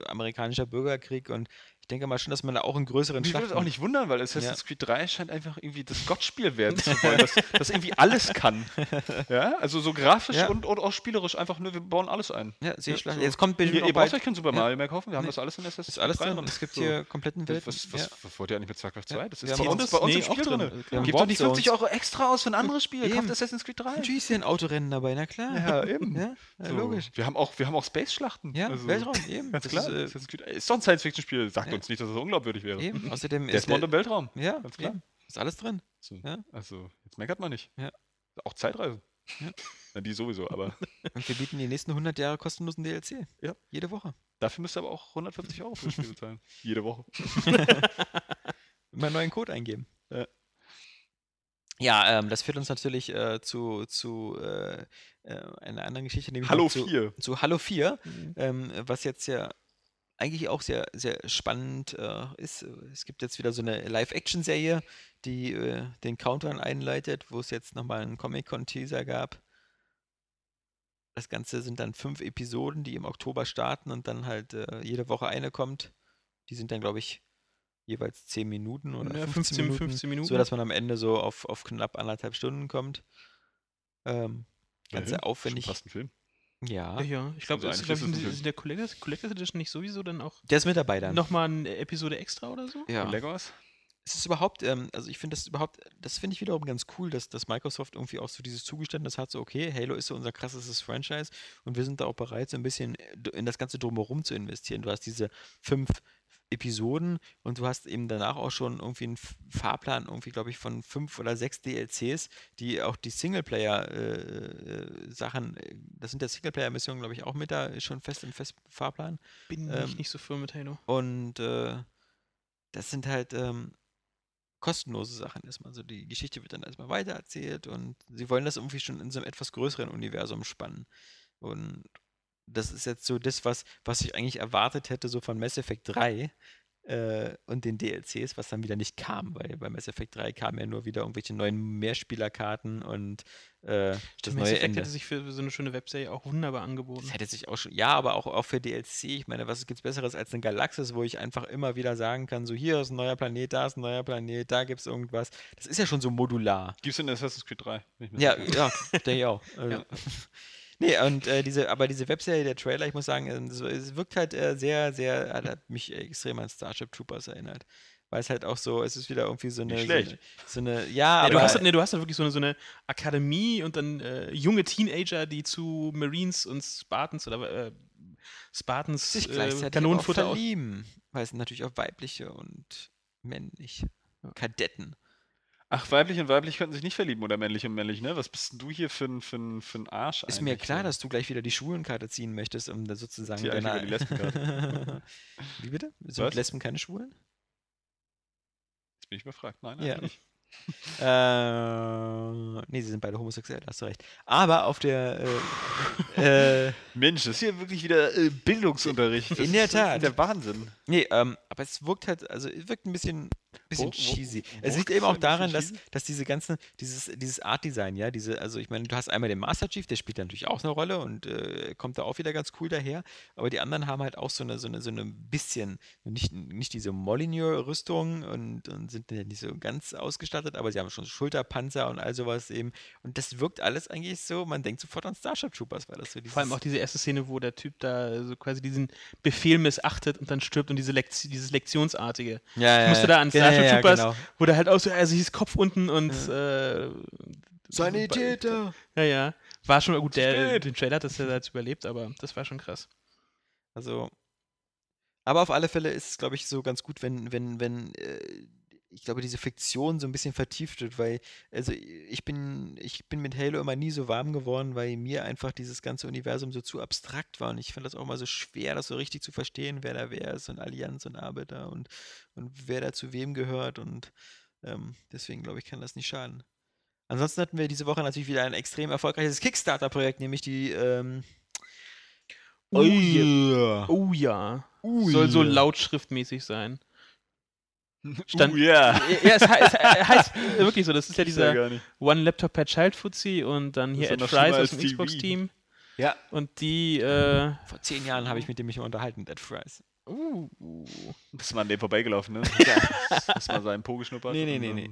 amerikanischer Bürgerkrieg und ich denke mal schon, dass man da auch einen größeren Mich würde es auch nicht wundern, weil Assassin's ja. Creed 3 scheint einfach irgendwie das Gottspiel werden zu wollen, das, das irgendwie alles kann. Ja, also so grafisch ja. und, und, auch spielerisch einfach nur, wir bauen alles ein. Ja, ich ja, so. Jetzt kommt Ihr, ihr braucht euch kein Super Mario mehr kaufen, wir haben nee. das alles in Assassin's Creed 3. Ist alles drin, es gibt so. hier kompletten Welt. Was, was, was wollt ihr eigentlich mit StarCraft 2? Das ist bei uns, bei uns nee, im Spiel drin. drin. Gebt doch nicht 50 Euro extra aus für ein anderes Spiel, kauft Assassin's Creed 3. Natürlich ist hier ein Autorennen dabei, na klar. Ja, eben. Ja, logisch. Wir haben auch, Space-Schlachten. Ja, also Weltraum, eben. Ganz klar. Ist doch ein Science-Fiction-Spiel. Sagt uns nicht, dass es unglaubwürdig unglaubwürdig wäre. Eben, außerdem ist Desmond im Weltraum. Ja, ganz klar. Eben. Ist alles drin. So. Ja. Also, jetzt meckert man nicht. Ja. Auch Zeitreise. Ja. Na, die sowieso, aber. Und wir bieten die nächsten 100 Jahre kostenlosen DLC. Ja. Jede Woche. Dafür müsst ihr aber auch 150 Euro für das Spiel bezahlen. Jede Woche. Immer neuen Code eingeben. Ja. Ja, ähm, das führt uns natürlich äh, zu, zu äh, äh einer anderen Geschichte. Nämlich Hallo zu, 4. Zu Hallo 4, mhm. ähm, was jetzt ja eigentlich auch sehr, sehr spannend äh, ist. Es gibt jetzt wieder so eine Live-Action-Serie, die äh, den Countdown einleitet, wo es jetzt nochmal einen Comic-Con-Teaser gab. das Ganze sind dann fünf Episoden, die im Oktober starten und dann halt äh, jede Woche eine kommt. Die sind dann, glaube ich, jeweils 10 Minuten oder ja, 15, 15, Minuten, 15 Minuten. So dass man am Ende so auf, auf knapp anderthalb Stunden kommt. Ähm, ganz ja, sehr aufwendig. Fast ein Film. Ja. Ja, ich glaube, also glaub, ist der Collectors, Collectors Edition nicht sowieso dann auch. Der ist mit dabei dann. Nochmal eine Episode extra oder so? Ja. Legos? Es ist überhaupt, ähm, also ich finde das überhaupt, das finde ich wiederum ganz cool, dass, dass Microsoft irgendwie auch so dieses Zugeständnis hat, so okay, Halo ist so unser krassestes Franchise und wir sind da auch bereit, so ein bisschen in das Ganze drumherum zu investieren. Du hast diese fünf Episoden und du hast eben danach auch schon irgendwie einen Fahrplan, irgendwie, glaube ich, von fünf oder sechs DLCs, die auch die Singleplayer-Sachen, äh, äh, das sind ja Singleplayer-Missionen, glaube ich, auch mit da schon fest im fest Fahrplan. Bin ähm, ich nicht so für mit Halo. Und äh, das sind halt ähm, kostenlose Sachen erstmal. Also die Geschichte wird dann erstmal weitererzählt und sie wollen das irgendwie schon in so einem etwas größeren Universum spannen. Und das ist jetzt so das, was, was ich eigentlich erwartet hätte, so von Mass Effect 3 äh, und den DLCs, was dann wieder nicht kam, weil bei Mass Effect 3 kamen ja nur wieder irgendwelche neuen Mehrspielerkarten und äh, das Mass neue Effect Ende. hätte sich für so eine schöne Webserie auch wunderbar angeboten. Das hätte sich auch schon, ja, aber auch, auch für DLC. Ich meine, was gibt es Besseres als eine Galaxis, wo ich einfach immer wieder sagen kann, so hier ist ein neuer Planet, da ist ein neuer Planet, da gibt es irgendwas. Das ist ja schon so modular. Gibt es in Assassin's Creed 3? Ja, ja, denke ich auch. Also, ja. Nee, und äh, diese, aber diese Webserie, der Trailer, ich muss sagen, äh, es wirkt halt äh, sehr, sehr, hat mich extrem an Starship Troopers erinnert. Weil es halt auch so, es ist wieder irgendwie so eine. So eine, so eine, ja, nee, aber. Du hast, nee, du hast halt wirklich so eine, so eine Akademie und dann äh, junge Teenager, die zu Marines und Spartans oder äh, Spartans sich äh, Kanonenfutter verlieben. Weil es natürlich auch weibliche und männliche Kadetten. Ach, weiblich und weiblich könnten sich nicht verlieben oder männlich und männlich, ne? Was bist du hier für ein, für ein, für ein Arsch Ist mir klar, dass du gleich wieder die Schwulenkarte ziehen möchtest, um da sozusagen die deiner... die Lesbenkarte. Wie bitte? Sind Was? Lesben keine Schwulen? Jetzt bin ich überfragt. Nein, ja. nicht. Äh, nee, sie sind beide homosexuell, hast du recht. Aber auf der. Äh, äh, Mensch, das ist hier wirklich wieder äh, Bildungsunterricht. Das in der Tat. der Wahnsinn. Nee, ähm, aber es wirkt halt, also es wirkt ein bisschen bisschen wo, cheesy. Wo, wo es liegt eben auch daran, dass, dass diese ganzen, dieses, dieses Art-Design, ja, diese, also ich meine, du hast einmal den Master Chief, der spielt natürlich auch eine Rolle und äh, kommt da auch wieder ganz cool daher, aber die anderen haben halt auch so eine, so eine, so eine bisschen, nicht, nicht diese Molyneux-Rüstung und, und sind nicht so ganz ausgestattet, aber sie haben schon Schulterpanzer und all sowas eben und das wirkt alles eigentlich so, man denkt sofort an Starship Troopers, weil das so Vor allem auch diese erste Szene, wo der Typ da so quasi diesen Befehl missachtet und dann stirbt und diese Lekt dieses Lektionsartige. Ja, ich musste da an Starship ja, Troopers, genau. wo der halt auch so, also hieß Kopf unten und ja. äh, Sanitäter. Ja, ja. War schon gut, der, den Trailer hat das ja jetzt überlebt, aber das war schon krass. Also, aber auf alle Fälle ist es, glaube ich, so ganz gut, wenn, wenn, wenn äh, ich glaube, diese Fiktion so ein bisschen vertieft wird, weil, also ich bin, ich bin mit Halo immer nie so warm geworden, weil mir einfach dieses ganze Universum so zu abstrakt war und ich fand das auch immer so schwer, das so richtig zu verstehen, wer da wer ist und Allianz und Arbeiter und, und wer da zu wem gehört und ähm, deswegen glaube ich, kann das nicht schaden. Ansonsten hatten wir diese Woche natürlich wieder ein extrem erfolgreiches Kickstarter-Projekt, nämlich die ähm, Oh, yeah. oh ja. Oh Soll so lautschriftmäßig sein. Stand, uh, yeah. Ja, es, heißt, es heißt wirklich so, das ist ja dieser One Laptop per Child Fuzzi und dann hier Ed Fries aus dem Xbox-Team. Ja. Und die, äh, Vor zehn Jahren habe ich mit dem mich unterhalten, mit Ed Fries. Uh. Bist du mal an dem vorbeigelaufen, ne? Ja. Hast mal seinen Po geschnuppert? Nee, nee, nee, nee.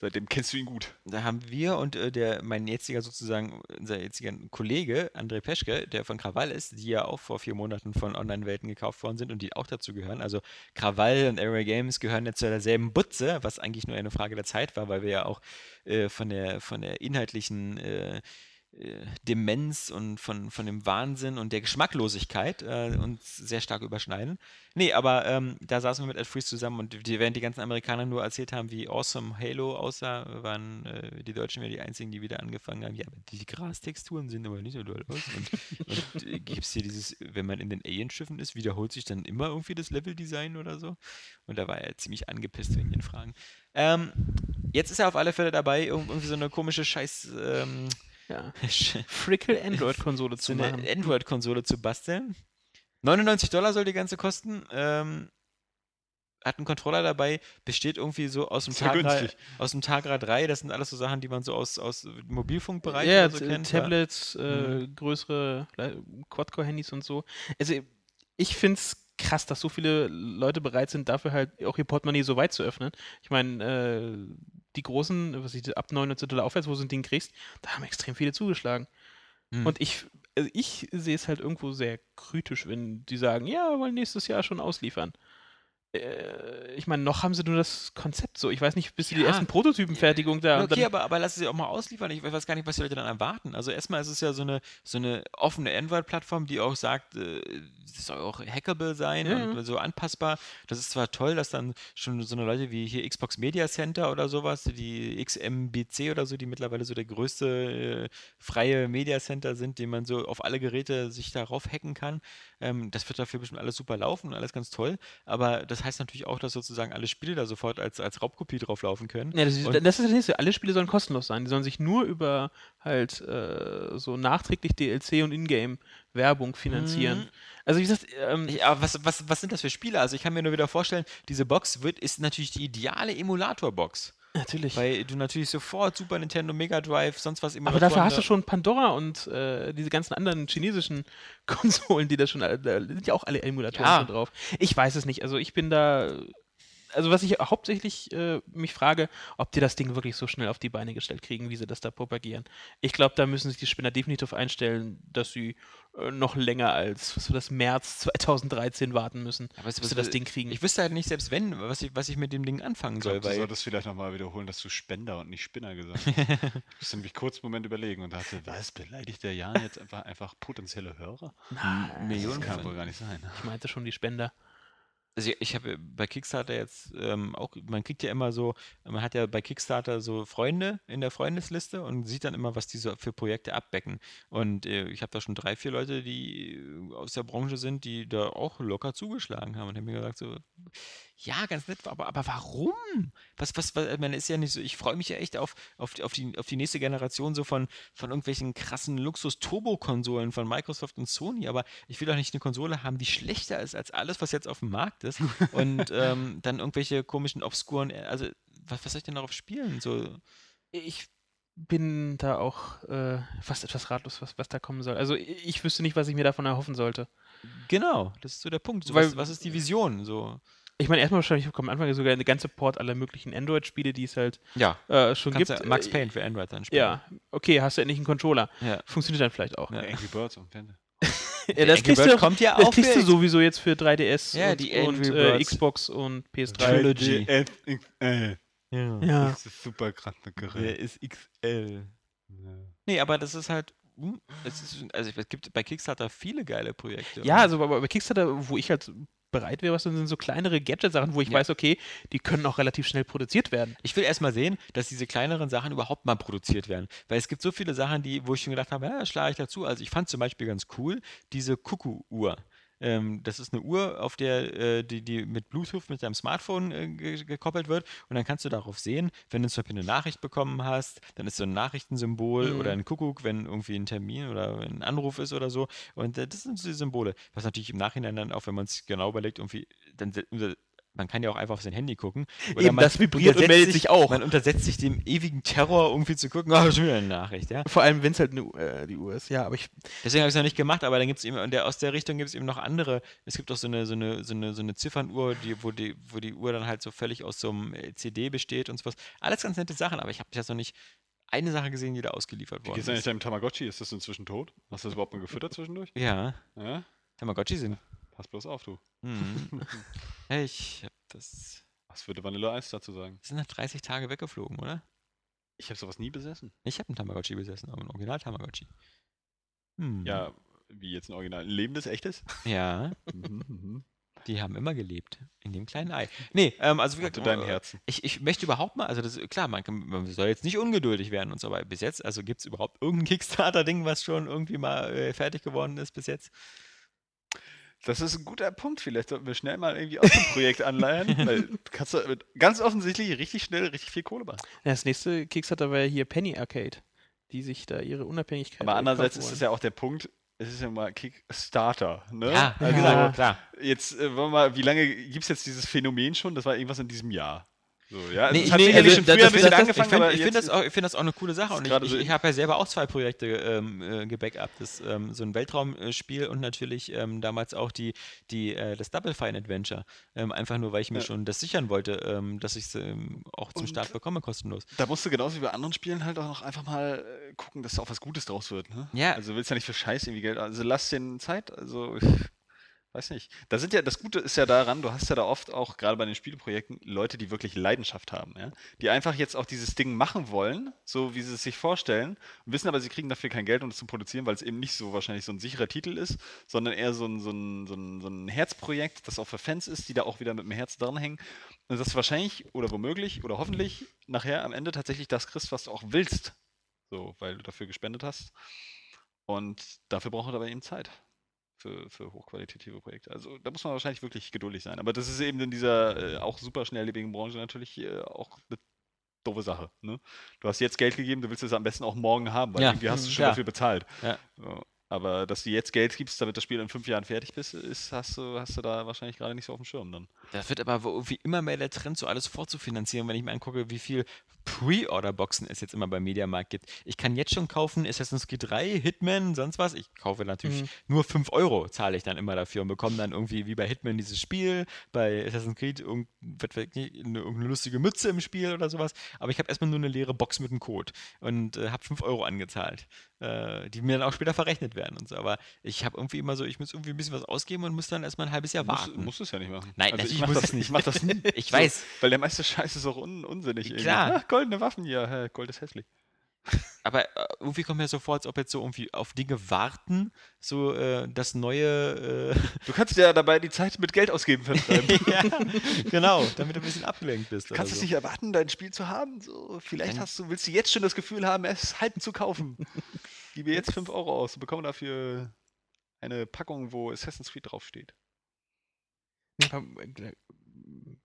Seitdem kennst du ihn gut. Da haben wir und äh, der, mein jetziger sozusagen, unser jetziger Kollege, André Peschke, der von Krawall ist, die ja auch vor vier Monaten von Online-Welten gekauft worden sind und die auch dazu gehören. Also Krawall und Area Games gehören jetzt zu derselben Butze, was eigentlich nur eine Frage der Zeit war, weil wir ja auch äh, von, der, von der inhaltlichen äh, äh, Demenz und von, von dem Wahnsinn und der Geschmacklosigkeit äh, uns sehr stark überschneiden. Nee, aber ähm, da saßen wir mit Ed Freeze zusammen und die, während die ganzen Amerikaner nur erzählt haben, wie awesome Halo aussah, waren äh, die Deutschen wieder die einzigen, die wieder angefangen haben. Ja, die Grastexturen sind aber nicht so doll aus. Und, und äh, gibt es hier dieses, wenn man in den Alien-Schiffen ist, wiederholt sich dann immer irgendwie das Level-Design oder so? Und da war er ziemlich angepisst wegen den Fragen. Ähm, jetzt ist er auf alle Fälle dabei, irgendwie so eine komische Scheiß. Ähm, ja. Frickle Android-Konsole zu machen. Android-Konsole zu basteln. 99 Dollar soll die ganze kosten. Ähm, hat einen Controller dabei, besteht irgendwie so aus dem Tagra, aus dem Tagra 3, das sind alles so Sachen, die man so aus, aus Mobilfunkbereich ja, so kennt. Tablets, ja. äh, größere Quad-Core-Handys und so. Also ich finde es krass, dass so viele Leute bereit sind, dafür halt auch ihr Portemonnaie so weit zu öffnen. Ich meine, äh, die großen, was ich ab 900 Dollar aufwärts, wo du ein Ding kriegst, da haben extrem viele zugeschlagen. Mhm. Und ich, also ich sehe es halt irgendwo sehr kritisch, wenn die sagen, ja, wir wollen nächstes Jahr schon ausliefern. Äh, ich meine, noch haben sie nur das Konzept so. Ich weiß nicht, bis ja. die ersten Prototypenfertigung da. Okay, aber, aber lass sie auch mal ausliefern. Ich weiß gar nicht, was die Leute dann erwarten. Also erstmal ist es ja so eine, so eine offene Android-Plattform, die auch sagt, äh, das soll auch hackable sein ja. und so anpassbar. Das ist zwar toll, dass dann schon so eine Leute wie hier Xbox Media Center oder sowas, die XMBC oder so, die mittlerweile so der größte äh, freie Media Center sind, den man so auf alle Geräte sich darauf hacken kann. Ähm, das wird dafür bestimmt alles super laufen und alles ganz toll. Aber das heißt natürlich auch, dass sozusagen alle Spiele da sofort als, als Raubkopie drauflaufen können. Ja, das ist, das ist das nächste. Alle Spiele sollen kostenlos sein. Die sollen sich nur über halt äh, so nachträglich DLC und Ingame-Werbung finanzieren. Mhm. Also wie gesagt, ähm, ja, was, was, was sind das für Spiele? Also ich kann mir nur wieder vorstellen, diese Box wird, ist natürlich die ideale Emulator-Box. Natürlich. Weil du natürlich sofort Super Nintendo, Mega Drive, sonst was immer. Aber dafür hast du schon Pandora und äh, diese ganzen anderen chinesischen Konsolen, die da schon, da sind ja auch alle Emulatoren ja. drauf. Ich weiß es nicht. Also ich bin da also was ich hauptsächlich äh, mich frage, ob die das Ding wirklich so schnell auf die Beine gestellt kriegen, wie sie das da propagieren. Ich glaube, da müssen sich die Spinner definitiv einstellen, dass sie äh, noch länger als was war das März 2013 warten müssen, ja, bis sie das Ding kriegen. Ich wüsste halt nicht selbst wenn, was ich, was ich mit dem Ding anfangen soll. Glaub, du solltest vielleicht nochmal wiederholen, dass du Spender und nicht Spinner gesagt hast. ich musste nämlich kurz einen Moment überlegen und dachte, was beleidigt der Jan jetzt einfach, einfach potenzielle Hörer? Nein, Millionen kann wohl gar nicht sein. Ich meinte schon die Spender also ich habe bei Kickstarter jetzt ähm, auch, man kriegt ja immer so, man hat ja bei Kickstarter so Freunde in der Freundesliste und sieht dann immer, was die so für Projekte abbecken. Und äh, ich habe da schon drei, vier Leute, die aus der Branche sind, die da auch locker zugeschlagen haben und haben mir gesagt so, ja, ganz nett, aber, aber warum? Was, was, was, man ist ja nicht so, ich freue mich ja echt auf, auf, auf, die, auf die nächste Generation so von, von irgendwelchen krassen Luxus-Turbo-Konsolen von Microsoft und Sony, aber ich will doch nicht eine Konsole haben, die schlechter ist als alles, was jetzt auf dem Markt ist und ähm, dann irgendwelche komischen, obskuren, also was, was soll ich denn darauf spielen? So, ich bin da auch äh, fast etwas ratlos, was, was da kommen soll. Also ich wüsste nicht, was ich mir davon erhoffen sollte. Genau, das ist so der Punkt. So, Weil, was, was ist die Vision? So. Ich meine, erstmal wahrscheinlich am Anfang sogar eine ganze Port aller möglichen Android-Spiele, die es halt ja. äh, schon Kannst gibt. Ja Max Payne für Android dann spielen. Ja, okay, hast du endlich einen Controller. Ja. Funktioniert dann vielleicht auch. Ja. Angry Birds und Fende. ja, das kriegst, du, kommt ja das kriegst du sowieso jetzt für 3DS ja, und, die und äh, Xbox und PS3. Trilogy. XL. Ja. ja. Das ist super krass Gerät. Der ist XL. Ja. Nee, aber das ist halt hm, es ist, also es gibt bei Kickstarter viele geile Projekte. Ja, also aber bei Kickstarter, wo ich halt bereit wäre, was sind so kleinere Gadget-Sachen, wo ich ja. weiß, okay, die können auch relativ schnell produziert werden. Ich will erstmal sehen, dass diese kleineren Sachen überhaupt mal produziert werden. Weil es gibt so viele Sachen, die, wo ich schon gedacht habe, ja, schlage ich dazu. Also ich fand zum Beispiel ganz cool diese Kuckuck-Uhr. Ähm, das ist eine Uhr, auf der äh, die, die mit Bluetooth mit deinem Smartphone äh, ge gekoppelt wird. Und dann kannst du darauf sehen, wenn du zum Beispiel eine Nachricht bekommen hast, dann ist so ein Nachrichtensymbol mhm. oder ein Kuckuck, wenn irgendwie ein Termin oder ein Anruf ist oder so. Und äh, das sind so die Symbole, was natürlich im Nachhinein dann auch, wenn man es genau überlegt, irgendwie dann man kann ja auch einfach auf sein Handy gucken. Oder Eben, man das vibriert und meldet sich, auch. Man untersetzt sich dem ewigen Terror, irgendwie zu gucken, oh, schon wieder eine Nachricht, ja. Vor allem, wenn es halt eine, äh, die Uhr ist, ja, aber ich. Deswegen habe ich es noch nicht gemacht, aber dann gibt es eben, und der, aus der Richtung gibt es eben noch andere. Es gibt auch so eine, so eine, so eine, so eine Ziffernuhr, die, wo, die, wo die Uhr dann halt so völlig aus so einem äh, CD besteht und sowas. Alles ganz nette Sachen, aber ich habe jetzt noch nicht eine Sache gesehen, die da ausgeliefert worden ist. Wie geht's eigentlich deinem Tamagotchi? Ist das inzwischen tot? Hast du das überhaupt mal gefüttert zwischendurch? Ja. ja? Tamagotchi sind. Pass bloß auf, du. Mhm. ich hab das. Was würde Vanilla Eis dazu sagen? Sind nach 30 Tage weggeflogen, oder? Ich habe sowas nie besessen. Ich habe einen Tamagotchi besessen, aber ein Original Tamagotchi. Hm. Ja, wie jetzt ein Original. Ein lebendes, echtes? Ja. Mhm, mhm. Die haben immer gelebt. In dem kleinen Ei. Nee, ähm, also wie gesagt, deinem Herzen. Ich, ich möchte überhaupt mal, also das, klar, man, kann, man soll jetzt nicht ungeduldig werden und so, aber bis jetzt, also gibt es überhaupt irgendein Kickstarter-Ding, was schon irgendwie mal äh, fertig geworden ist bis jetzt? Das ist ein guter Punkt. Vielleicht sollten wir schnell mal irgendwie aus dem Projekt anleihen, weil du kannst da ganz offensichtlich richtig schnell richtig viel Kohle machen. Ja, das nächste Kickstarter war ja hier Penny Arcade, die sich da ihre Unabhängigkeit. Aber andererseits ist das ja auch der Punkt, es ist ja mal Kickstarter, ne? Ja, also, genau, klar. Jetzt, äh, wollen wir mal, wie lange gibt es jetzt dieses Phänomen schon? Das war irgendwas in diesem Jahr. So, ja, also Nee, ich, nee, also, schon das, das, das, angefangen, ich finde find das, auch- ich find das auch eine coole Sache. Und ich, ich, ich habe ja selber auch zwei Projekte ähm, äh, gebackupt. Das, ähm, so ein Weltraumspiel und natürlich ähm, damals auch die, die, äh, das Double Fine Adventure. Ähm, einfach nur, weil ich mir Ja. schon das sichern wollte, ähm, dass ich es ähm, auch zum Und- Start bekomme, kostenlos. Da musst du genauso wie bei anderen Spielen halt auch noch einfach mal äh, gucken, dass da auch was Gutes draus wird. Ne? Ja. Also willst ja nicht für Scheiß irgendwie Geld. Also lass den Zeit. Also weiß nicht. Da sind ja, das Gute ist ja daran, du hast ja da oft auch, gerade bei den Spieleprojekten, Leute, die wirklich Leidenschaft haben, ja. Die einfach jetzt auch dieses Ding machen wollen, so wie sie es sich vorstellen, wissen aber, sie kriegen dafür kein Geld, um es zu produzieren, weil es eben nicht so wahrscheinlich so ein sicherer Titel ist, sondern eher so ein, so ein, so ein, so ein Herzprojekt, das auch für Fans ist, die da auch wieder mit dem Herz dranhängen. Und das wahrscheinlich oder womöglich oder hoffentlich nachher am Ende tatsächlich das kriegst, was du auch willst. So, weil du dafür gespendet hast. Und dafür braucht man aber eben Zeit. Für, für hochqualitative Projekte. Also da muss man wahrscheinlich wirklich geduldig sein. Aber das ist eben in dieser äh, auch super schnelllebigen Branche natürlich äh, auch eine doofe Sache. Ne? Du hast jetzt Geld gegeben, du willst es am besten auch morgen haben, weil Ja, irgendwie hast du mhm, schon klar. dafür bezahlt. Ja. Aber dass du jetzt Geld gibst, damit das Spiel in fünf Jahren fertig bist, ist, hast, du, hast du da wahrscheinlich gerade nicht so auf dem Schirm dann. Das wird aber irgendwie immer mehr der Trend, so alles vorzufinanzieren, wenn ich mir angucke, wie viel Pre-Order-Boxen es jetzt immer beim Mediamarkt gibt. Ich kann jetzt schon kaufen Assassin's Creed 3, Hitman, sonst was. Ich kaufe natürlich Mhm. nur 5 Euro, zahle ich dann immer dafür und bekomme dann irgendwie wie bei Hitman dieses Spiel, bei Assassin's Creed irgend, was weiß ich, eine, irgendeine lustige Mütze im Spiel oder sowas. Aber ich habe erstmal nur eine leere Box mit einem Code und äh, habe 5 Euro angezahlt, äh, die mir dann auch später verrechnet werden und so. Aber ich habe irgendwie immer so, ich muss irgendwie ein bisschen was ausgeben und muss dann erstmal ein halbes Jahr Musst, warten. musst du es ja nicht machen. Nein, also ich mach muss das, nicht. Ich mach das nie. Ich weiß. Weil der meiste Scheiß ist auch un unsinnig. Klar. Ach, goldene Waffen, ja, hä, Gold ist hässlich. Aber äh, irgendwie kommt mir so vor, als ob jetzt so irgendwie auf Dinge warten, so äh, das neue. Äh, Du kannst ja dabei die Zeit mit Geld ausgeben vertreiben. ja, genau, damit du ein bisschen abgelenkt bist. Du kannst es so. nicht erwarten, dein Spiel zu haben. So, vielleicht Dann- hast du, willst du jetzt schon das Gefühl haben, es halb zu kaufen. Gib mir jetzt 5 Euro aus und bekomme dafür eine Packung, wo Assassin's Creed draufsteht. Äh,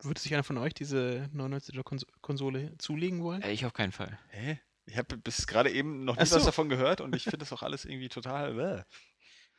Würde sich einer von euch diese 99er Kons Konsole zulegen wollen? Ich auf keinen Fall. Hä? Ich habe bis gerade eben noch was so. davon gehört und ich finde das auch alles irgendwie total. Bäh.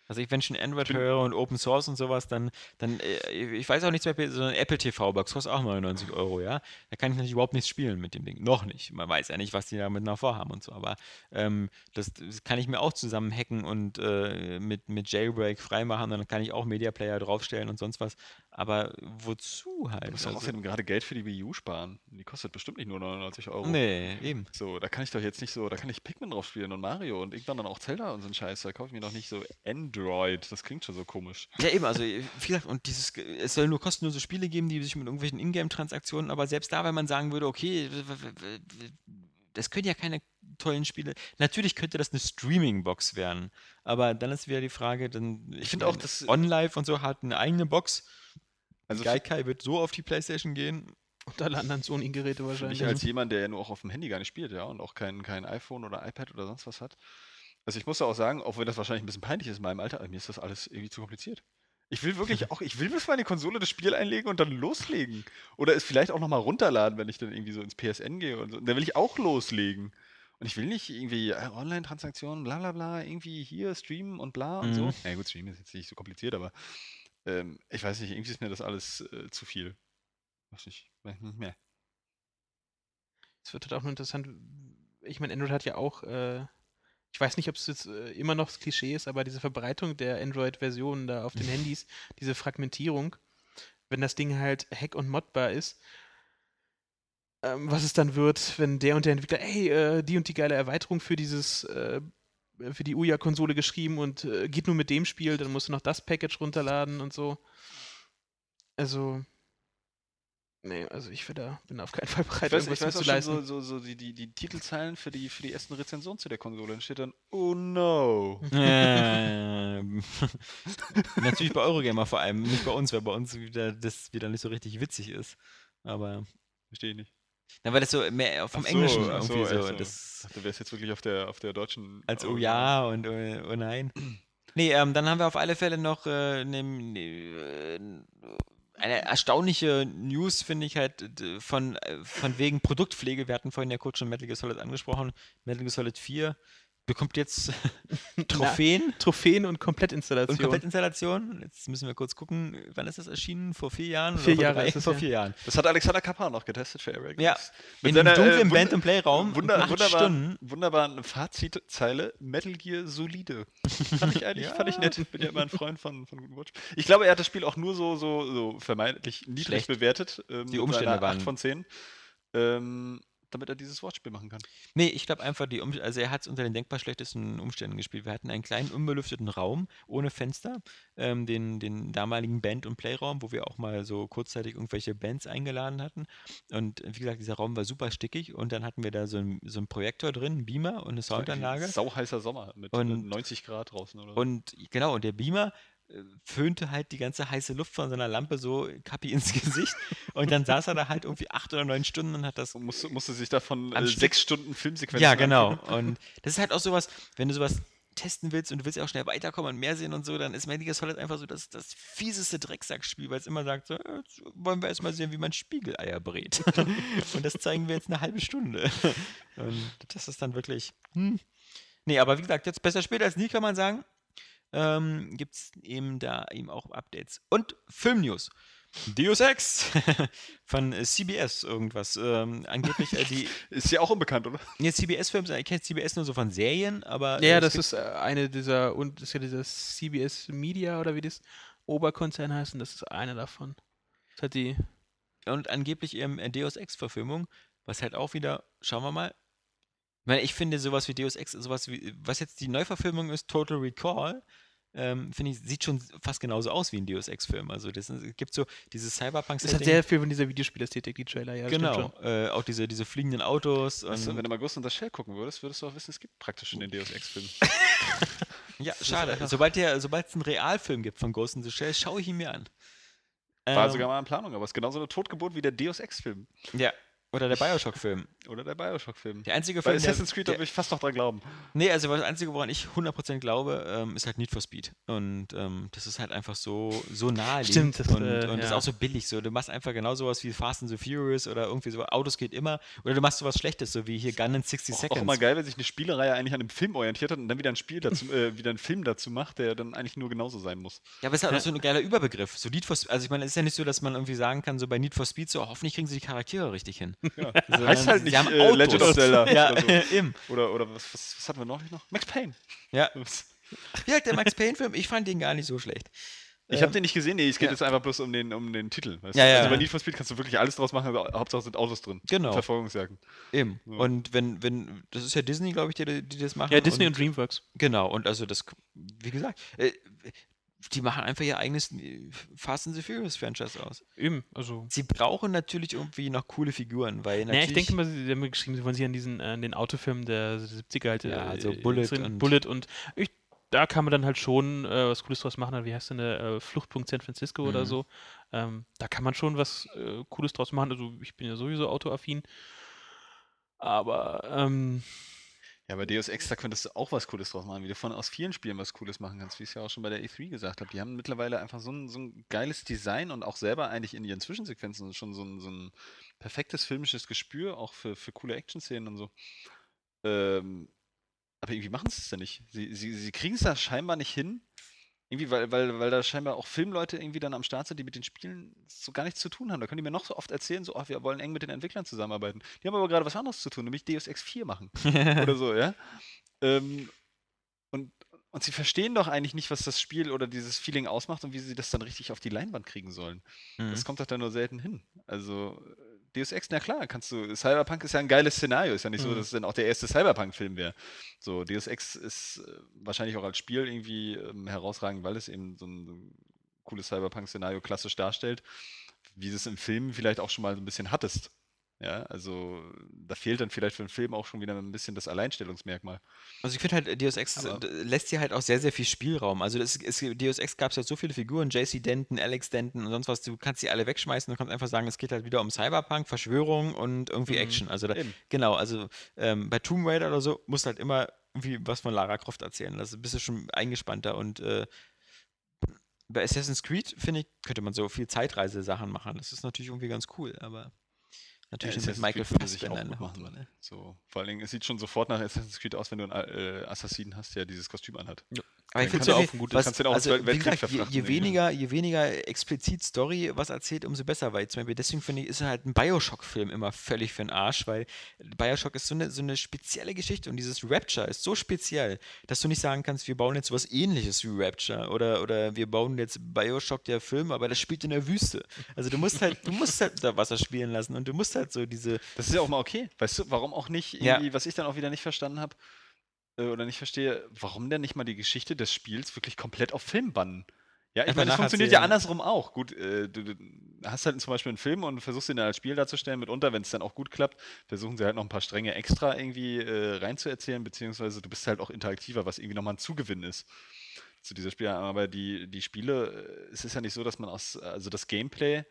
Also ich, wenn ich schon Android bin- höre und Open Source und sowas, dann, dann äh, ich weiß auch nichts mehr, so eine Apple TV-Box kostet auch 99 Euro, ja. Da kann ich natürlich überhaupt nichts spielen mit dem Ding. Noch nicht. Man weiß ja nicht, was die damit noch vorhaben und so. Aber ähm, das, das kann ich mir auch zusammen hacken und äh, mit, mit Jailbreak freimachen. Dann kann ich auch Media Player draufstellen und sonst was. Aber wozu halt? Du musst Also- außerdem gerade Geld für die Wii U sparen. Die kostet bestimmt nicht nur 99 Euro. Nee, eben. So, da kann ich doch jetzt nicht so, da kann ich Pikmin drauf spielen und Mario und irgendwann dann auch Zelda und so ein Scheiß. Da kaufe ich mir doch nicht so Android. Das klingt schon so komisch. Ja, eben, also wie gesagt, und dieses, es soll nur kostenlose Spiele geben, die sich mit irgendwelchen Ingame-Transaktionen, aber selbst da, wenn man sagen würde, okay, das können ja keine tollen Spiele. Natürlich könnte das eine Streaming-Box werden, aber dann ist wieder die Frage, dann, Ich finde auch, dass- OnLive und so hat eine eigene Box. Also Gaikai wird so auf die Playstation gehen. Und alle anderen Sony-Geräte wahrscheinlich. mich als jemand, der ja nur auch auf dem Handy gar nicht spielt, ja, und auch kein, kein iPhone oder iPad oder sonst was hat. Also ich muss ja auch sagen, auch wenn das wahrscheinlich ein bisschen peinlich ist in meinem Alter, mir ist das alles irgendwie zu kompliziert. Ich will wirklich auch, ich will bis meine Konsole das Spiel einlegen und dann loslegen. Oder es vielleicht auch nochmal runterladen, wenn ich dann irgendwie so ins PSN gehe und so. Und dann will ich auch loslegen. Und ich will nicht irgendwie äh, Online-Transaktionen, bla bla bla, irgendwie hier streamen und bla und so. Mhm. Na ja, gut, streamen ist jetzt nicht so kompliziert, aber ähm, ich weiß nicht, irgendwie ist mir das alles äh, zu viel. Weiß nicht, weiß nicht mehr. Es wird halt auch nur interessant. Ich meine, Android hat ja auch, äh, ich weiß nicht, ob es jetzt äh, immer noch das Klischee ist, aber diese Verbreitung der Android-Versionen da auf den Handys, diese Fragmentierung, wenn das Ding halt hack- und modbar ist, ähm, was es dann wird, wenn der und der Entwickler, ey, äh, die und die geile Erweiterung für dieses, äh, für die Ouya-Konsole geschrieben und äh, geht nur mit dem Spiel, dann musst du noch das Package runterladen und so. Also, nee, also ich bin da, bin auf keinen Fall bereit, Ich weiß, ich irgendwas weiß zu auch schon leisten. so, so, so die, die, die Titelzeilen für die, für die ersten Rezensionen zu der Konsole. Dann steht dann, oh no. Natürlich bei Eurogamer vor allem, nicht bei uns, weil bei uns wieder das wieder nicht so richtig witzig ist. Aber, Verstehe ich nicht. Na, weil das so mehr vom so, Englischen so, irgendwie so, so. das Ich dachte, du wärst jetzt wirklich auf der, auf der deutschen. als Oh, ja und oh, oh nein. Nee, ähm, dann haben wir auf alle Fälle noch äh, ne, ne, eine erstaunliche News, finde ich halt, von, äh, von wegen Produktpflege. Wir hatten vorhin ja kurz schon Metal Gear Solid angesprochen. Metal Gear Solid 4 bekommt jetzt Trophäen. Na, Trophäen und Komplettinstallation. Und Komplettinstallation. Jetzt müssen wir kurz gucken, wann ist das erschienen? Vor vier Jahren? Vier Jahre drei, ist es, vor ja. vier Jahren. Das hat Alexander Kappa noch getestet für Eric. Ja, Mit in seiner, dunklen äh, Band- und Playraum. Wunder, acht wunderbar, Stunden. wunderbar eine Fazitzeile. Metal Gear solide. Fand ich eigentlich, Ja. fand ich nett. Bin ja immer ein Freund von, von guten Watch. Ich glaube, er hat das Spiel auch nur so, so, so vermeintlich niedrig Schlecht. bewertet. Ähm, Die Umstände waren- 8 von 10. Ähm, damit er dieses Wortspiel machen kann. Nee, ich glaube einfach, die um also er hat es unter den denkbar schlechtesten Umständen gespielt. Wir hatten einen kleinen, unbelüfteten Raum ohne Fenster, ähm, den, den damaligen Band- und Playraum, wo wir auch mal so kurzzeitig irgendwelche Bands eingeladen hatten. Und wie gesagt, dieser Raum war super stickig und dann hatten wir da so einen so einen Projektor drin, einen Beamer und eine Soundanlage. Sauheißer Sommer mit Und- äh, 90 Grad draußen oder so. Und genau, und der Beamer föhnte halt die ganze heiße Luft von seiner Lampe so Kappi ins Gesicht. und dann saß er da halt irgendwie acht oder neun Stunden und hat das Und musste, musste sich davon äh, sechs Stunden Filmsequenzen Ja, genau. angucken. Und das ist halt auch sowas, wenn du sowas testen willst und du willst ja auch schnell weiterkommen und mehr sehen und so, dann ist Metal Gear Solid einfach so das, das fieseste Drecksackspiel, weil es immer sagt, so, äh, jetzt wollen wir erstmal sehen, wie man Spiegeleier brät. und das zeigen wir jetzt eine halbe Stunde. Und das ist dann wirklich, hm. Nee, aber wie gesagt, jetzt besser spät als nie, kann man sagen. Ähm, Gibt es eben da eben auch Updates. Und Filmnews. Deus Ex von CBS irgendwas. Ähm, angeblich äh, die Ist ja auch unbekannt, oder? Nee, CBS-Filme, ich kenne CBS nur so von Serien, aber. Ja, äh, ja, das ist äh, eine dieser, und das ist ja dieses CBS Media oder wie das Oberkonzern heißt, und das ist eine davon. Das hat die, Und angeblich eben äh, Deus Ex-Verfilmung, was halt auch wieder, schauen wir mal. Ich meine, ich finde sowas wie Deus Ex, sowas wie, was jetzt die Neuverfilmung ist, Total Recall, ähm, finde ich, sieht schon fast genauso aus wie ein Deus Ex-Film. Also das es gibt so dieses cyberpunk das hat sehr viel von dieser Videospielästhetik, die Trailer, ja. Genau, schon. äh, auch diese, diese fliegenden Autos. Und- wenn du mal Ghost in the Shell gucken würdest, würdest du auch wissen, es gibt praktisch schon den Deus Ex-Film. ja, schade. Sobald der- sobald es einen Realfilm gibt von Ghost in the Shell, schaue ich ihn mir an. War Ähm, sogar mal in Planung, aber es ist genauso eine Totgeburt wie der Deus Ex-Film. Ja, oder der Bioshock-Film. Oder der Bioshock-Film. Der einzige Bei Film, der- Assassin's Creed, da würde ich fast noch dran glauben. Nee, also das Einzige, woran ich 100% glaube, ähm, ist halt Need for Speed. Und ähm, das ist halt einfach so, so naheliegend. Stimmt, das, und, äh, und das ist ja. auch so billig. So. Du machst einfach genau sowas wie Fast and the Furious oder irgendwie so, Autos geht immer. Oder du machst sowas Schlechtes, so wie hier Gun in 60 Auch, Seconds. auch immer geil, wenn sich eine Spielereihe eigentlich an einem Film orientiert hat und dann wieder ein Spiel dazu, äh, wieder einen Film dazu macht, der dann eigentlich nur genauso sein muss. Ja, aber es ist halt auch so ein geiler Überbegriff. So Need for Speed, also ich meine, es ist ja nicht so, dass man irgendwie sagen kann, so bei Need for Speed, so hoffentlich kriegen sie die Charaktere richtig hin. Ja. So, heißt halt nicht äh. Legend of Zelda. Ja, oder, so. eben. oder, oder was, was, was hatten wir noch? noch? Max Payne. Ja. Ja, der Max Payne-Film, ich fand den gar nicht so schlecht. Ich habe den nicht gesehen, nee, es geht ja. jetzt einfach bloß um den, um den Titel. Weißt Ja, du? ja, also bei ja. Need for Speed kannst du wirklich alles draus machen, aber Hauptsache sind Autos drin. Genau. Verfolgungsjagden. Eben. So. Und wenn, wenn, das ist ja Disney, glaube ich, die, die das machen. Ja, Disney und, Dreamworks. Genau, und also das, wie gesagt, äh, die machen einfach ihr eigenes äh, Fast and the Furious Franchise aus. Eben, also. Sie brauchen natürlich irgendwie noch coole Figuren, weil Ja, natürlich. ich denke mal, sie haben geschrieben, sie wollen sich an diesen, an den Autofilm der 70er halt. Ja, äh, also äh, Bullet drin- und- Bullet und ich, da kann man dann halt schon äh, was Cooles draus machen. Wie heißt denn der äh, Fluchtpunkt San Francisco oder Mhm. so? Ähm, da kann man schon was äh, Cooles draus machen. Also ich bin ja sowieso autoaffin. Aber ähm, Ja, bei Deus Ex, da könntest du auch was Cooles draus machen, wie du von aus vielen Spielen was Cooles machen kannst, wie ich es ja auch schon bei der E3 gesagt habe. Die haben mittlerweile einfach so ein, so ein geiles Design und auch selber eigentlich in ihren Zwischensequenzen schon so ein, so ein perfektes filmisches Gespür, auch für, für coole Action-Szenen und so. Ähm, aber irgendwie machen sie es ja nicht. Sie, sie, sie kriegen es da scheinbar nicht hin. Irgendwie, weil, weil, weil da scheinbar auch Filmleute irgendwie dann am Start sind, die mit den Spielen so gar nichts zu tun haben. Da können die mir noch so oft erzählen, so, oh, wir wollen eng mit den Entwicklern zusammenarbeiten. Die haben aber gerade was anderes zu tun, nämlich Deus Ex 4 machen oder so, ja. Ähm, und, und sie verstehen doch eigentlich nicht, was das Spiel oder dieses Feeling ausmacht und wie sie das dann richtig auf die Leinwand kriegen sollen. Mhm. Das kommt doch da nur selten hin. Also, Deus Ex, na klar, kannst du. Cyberpunk ist ja ein geiles Szenario. Ist ja nicht so, Mhm. dass es dann auch der erste Cyberpunk-Film wäre. So, Deus Ex ist äh, wahrscheinlich auch als Spiel irgendwie ähm, herausragend, weil es eben so ein, so ein cooles Cyberpunk-Szenario klassisch darstellt, wie du es im Film vielleicht auch schon mal so ein bisschen hattest. Ja, also da fehlt dann vielleicht für den Film auch schon wieder ein bisschen das Alleinstellungsmerkmal. Also ich finde halt, Deus Ex Aber- d- lässt dir halt auch sehr, sehr viel Spielraum. Also das ist, Deus Ex gab es ja so viele Figuren, JC Denton, Alex Denton und sonst was, du kannst die alle wegschmeißen und kannst einfach sagen, es geht halt wieder um Cyberpunk, Verschwörung und irgendwie Mhm. Action. Also da, genau, also ähm, bei Tomb Raider oder so musst du halt immer irgendwie was von Lara Croft erzählen. Das bist du schon eingespannter und äh, bei Assassin's Creed, finde ich, könnte man so viel Zeitreise-Sachen machen. Das ist natürlich irgendwie ganz cool, aber Natürlich ja, mit Michael Fassbender Hauptrolle. Ne? So, vor allen Dingen, es sieht schon sofort nach Assassin's Creed aus, wenn du einen äh, Assassinen hast, der dieses Kostüm anhat. Ja. Aber ich finde es auch gut. Was, auch also, wie gesagt, je, je weniger, je weniger explizit Story was erzählt, umso besser, weil zum Beispiel deswegen finde ich, ist halt ein Bioshock-Film immer völlig für den Arsch, weil Bioshock ist so eine, so eine spezielle Geschichte und dieses Rapture ist so speziell, dass du nicht sagen kannst, wir bauen jetzt was ähnliches wie Rapture oder, oder wir bauen jetzt Bioshock der Film, aber das spielt in der Wüste. Also du musst halt, du musst halt da Wasser spielen lassen und du musst halt so diese. Das ist ja auch mal okay. Weißt du, warum auch nicht irgendwie, ja. was ich dann auch wieder nicht verstanden habe, äh, oder nicht verstehe, warum denn nicht mal die Geschichte des Spiels wirklich komplett auf Film bannen? Ja, ich meine, das funktioniert ja andersrum auch. Gut, äh, du, du, hast halt zum Beispiel einen Film und versuchst ihn dann als Spiel darzustellen. Mitunter, wenn es dann auch gut klappt, versuchen sie halt noch ein paar Stränge extra irgendwie äh, reinzuerzählen, beziehungsweise du bist halt auch interaktiver, was irgendwie nochmal ein Zugewinn ist zu dieser Spiel. Aber die, die Spiele, äh, es ist ja nicht so, dass man aus, also das Gameplay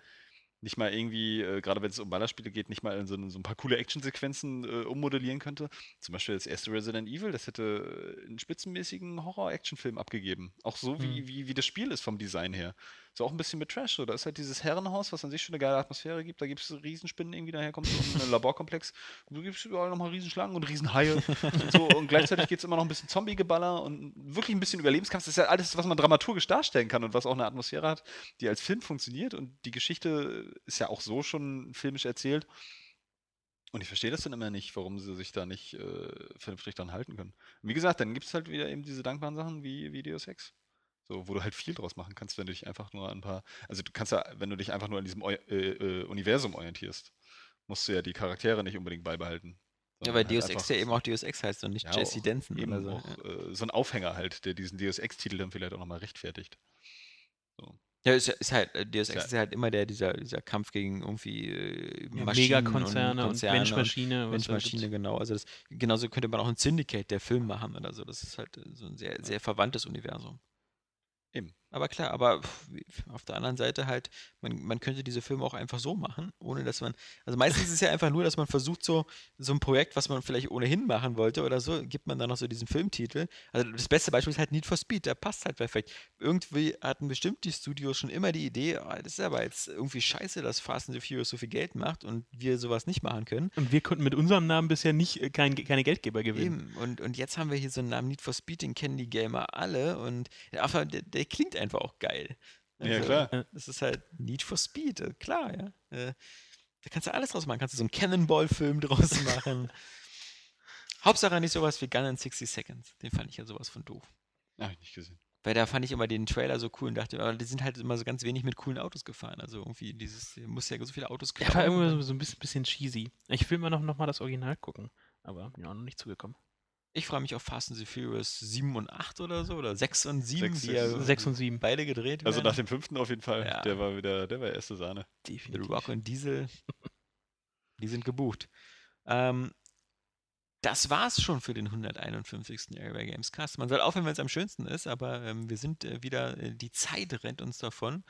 nicht mal irgendwie, äh, gerade wenn es um Ballerspiele geht, nicht mal in so, so ein paar coole Actionsequenzen äh, ummodellieren könnte. Zum Beispiel das erste Resident Evil, das hätte äh, einen spitzenmäßigen Horror-Action-Film abgegeben. Auch so, wie, mhm. wie, wie das Spiel ist vom Design her. So auch ein bisschen mit Trash. So. Da ist halt dieses Herrenhaus, was an sich schon eine geile Atmosphäre gibt. Da gibt es Riesenspinnen irgendwie, daher kommt so ein Laborkomplex. Du gibst überall nochmal Riesenschlangen und Riesenhaie. und, so. und gleichzeitig geht es immer noch ein bisschen Zombie-Geballer und wirklich ein bisschen Überlebenskampf. Das ist ja alles, was man dramaturgisch darstellen kann und was auch eine Atmosphäre hat, die als Film funktioniert. Und die Geschichte ist ja auch so schon filmisch erzählt. Und ich verstehe das dann immer nicht, warum sie sich da nicht äh, vernünftig dran halten können. Wie gesagt, dann gibt es halt wieder eben diese dankbaren Sachen wie, wie Deus Ex. So, wo du halt viel draus machen kannst, wenn du dich einfach nur an ein paar, also du kannst ja, wenn du dich einfach nur an diesem äh, äh, Universum orientierst, musst du ja die Charaktere nicht unbedingt beibehalten. Ja, weil halt Deus Ex ja eben auch Deus Ex heißt und nicht ja, Jesse Denson oder so. Auch, ja. äh, so ein Aufhänger halt, der diesen Deus Ex-Titel dann vielleicht auch nochmal rechtfertigt. So. Ja, ist, ist halt, äh, Deus Ex ja. ist halt immer der, dieser, dieser Kampf gegen irgendwie äh, ja, Megakonzerne und, und Mensch-Maschine. Mensch-Maschine, genau. Also das, genauso könnte man auch ein Syndicate, der Film machen oder so. Das ist halt so ein sehr, sehr verwandtes Universum. Aber klar, aber auf der anderen Seite halt, man, man könnte diese Filme auch einfach so machen, ohne dass man, also meistens ist es ja einfach nur, dass man versucht, so, so ein Projekt, was man vielleicht ohnehin machen wollte oder so, gibt man dann noch so diesen Filmtitel. Also das beste Beispiel ist halt Need for Speed, der passt halt perfekt. Irgendwie hatten bestimmt die Studios schon immer die Idee, oh, das ist aber jetzt irgendwie scheiße, dass Fast and the Furious so viel Geld macht und wir sowas nicht machen können. Und wir konnten mit unserem Namen bisher nicht äh, kein, keine Geldgeber gewinnen. Eben. Und, und jetzt haben wir hier so einen Namen Need for Speed, den kennen die Gamer alle und der, der klingt einfach auch geil. Also, ja, klar. Das ist halt Need for Speed, äh, klar, ja. Äh, da kannst du alles draus machen. Kannst du so einen Cannonball-Film draus machen. Hauptsache nicht sowas wie Gun in 60 Seconds. Den fand ich ja sowas von doof. Hab ich nicht gesehen. Weil da fand ich immer den Trailer so cool und dachte, aber die sind halt immer so ganz wenig mit coolen Autos gefahren. Also irgendwie dieses, muss ja so viele Autos klauen. Ja, war irgendwie so ein bisschen, bisschen cheesy. Ich will immer noch, noch mal das Original gucken. Aber ja, noch nicht zugekommen. Ich freue mich auf Fast and the Furious 7 und 8 oder so, oder 6 und 7, 6, die ja 6 und 7. beide gedreht Also nach dem fünften auf jeden Fall. Ja. Der war wieder, der war erste Sahne. Definitiv. The Rock und Diesel, die sind gebucht. Ähm, das war's schon für den 151. Area Games Cast. Man soll aufhören, wenn es am schönsten ist, aber ähm, wir sind äh, wieder, äh, die Zeit rennt uns davon.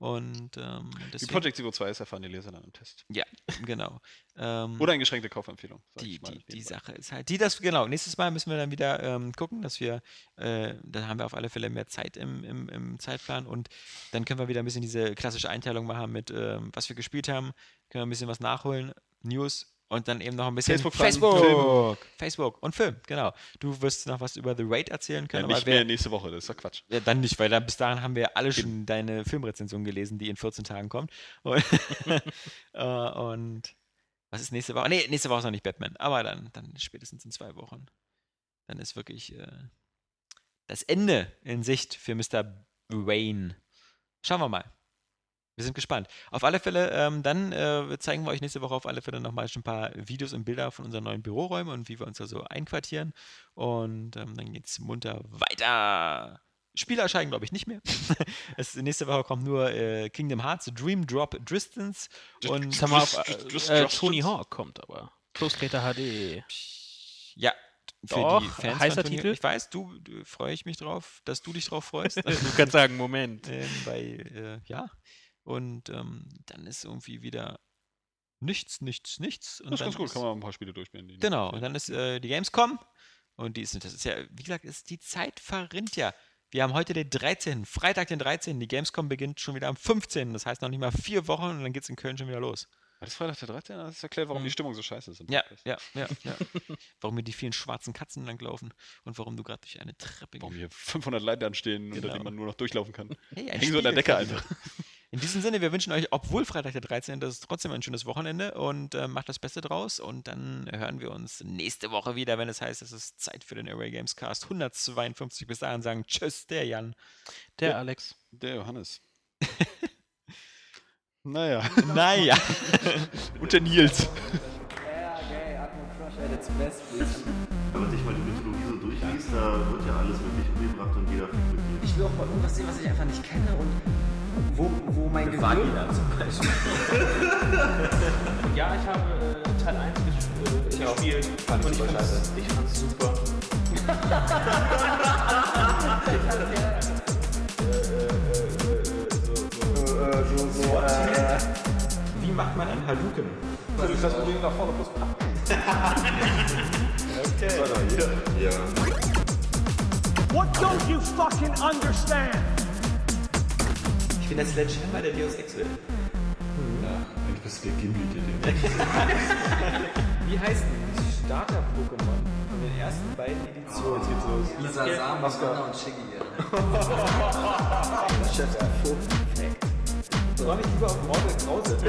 Und ähm, deswegen, Die Project Zero 2 ist erfahren die Leser dann im Test. Ja, genau. Ähm, Oder eine geschränkte Kaufempfehlung. Die, die, die Sache ist halt, die das, genau, nächstes Mal müssen wir dann wieder ähm, gucken, dass wir, äh, dann haben wir auf alle Fälle mehr Zeit im, im, im, Zeitplan und dann können wir wieder ein bisschen diese klassische Einteilung machen mit, ähm, was wir gespielt haben, können wir ein bisschen was nachholen, News, und dann eben noch ein bisschen Facebook, Facebook, Facebook und Film, genau. Du wirst noch was über The Raid erzählen können. Ja, nicht mehr nächste Woche, das ist doch Quatsch. Ja, dann nicht, weil da, bis dahin haben wir alle schon deine Filmrezension gelesen, die in 14 Tagen kommt. Und, äh, und, was ist nächste Woche? Nee, nächste Woche ist noch nicht Batman, aber dann, dann spätestens in zwei Wochen. Dann ist wirklich äh, das Ende in Sicht für Mr. Wayne. Schauen wir mal. Wir sind gespannt. Auf alle Fälle, ähm, dann äh, zeigen wir euch nächste Woche auf alle Fälle nochmal schon ein paar Videos und Bilder von unseren neuen Büroräumen und wie wir uns da so einquartieren. Und ähm, dann es munter weiter. Spiele erscheinen, glaube ich, nicht mehr. es, nächste Woche kommt nur äh, Kingdom Hearts, Dream Drop Distance und äh, Tony Hawk kommt aber. Pro Skater HD. Ja, für Doch, die Fans heißer Titel. Ich weiß, du, du freue ich mich drauf, dass du dich drauf freust. du kannst sagen, Moment. Ähm, weil, äh, ja, und ähm, dann ist irgendwie wieder nichts, nichts, nichts. Und das ist ganz gut, kann man ein paar Spiele durchspielen. Genau, und dann ist äh, die Gamescom. Und die ist, das ist ja, wie gesagt, ist, die Zeit verrinnt ja. Wir haben heute den 13., Freitag den 13., die Gamescom beginnt schon wieder am 15., das heißt noch nicht mal vier Wochen und dann geht es in Köln schon wieder los. das Freitag der 13. Das erklärt, warum mhm. die Stimmung so scheiße ist. Ja, ja, ja, ja. warum mir die vielen schwarzen Katzen langlaufen und warum du gerade durch eine Treppe Warum hier 500 Leute anstehen, genau. unter denen man nur noch durchlaufen kann. Hey, Hängen so in der Decke einfach. In diesem Sinne, wir wünschen euch, obwohl Freitag der 13. das ist trotzdem ein schönes Wochenende und äh, macht das Beste draus. Und dann hören wir uns nächste Woche wieder, wenn es heißt, es ist Zeit für den Array Games Cast 152. Bis dahin sagen Tschüss, der Jan. Der, der Alex. Der Johannes. naja. naja. und der Nils. Wenn man sich mal die Mythologie so durchliest, da wird ja alles wirklich umgebracht und jeder. Ich will auch mal irgendwas sehen, was ich einfach nicht kenne und wo, wo mein Gehirn... Vagina zum Beispiel. ja, ich habe äh, Teil 1 äh, ich gespielt. Fand und ich super scheiße. Ich fand's super. Wie macht man einen Haluken? Also das Ding nach vorne plus Okay. Ja. What don't you fucking understand? Bin der Sledgehammer der Deus Ex will. Ja, eigentlich bist du der Gimli, der Wie heißt die Starter-Pokémon von den ersten beiden Editionen? Jetzt geht's los. Lisa Sam, Maska und Shiggy. Chef. Soll ich lieber auf Mortal Krause?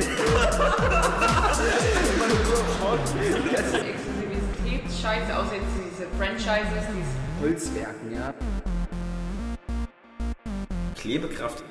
Exklusivität scheiße, außer jetzt diese Franchises, diese Holzwerken, ja. Klebekraft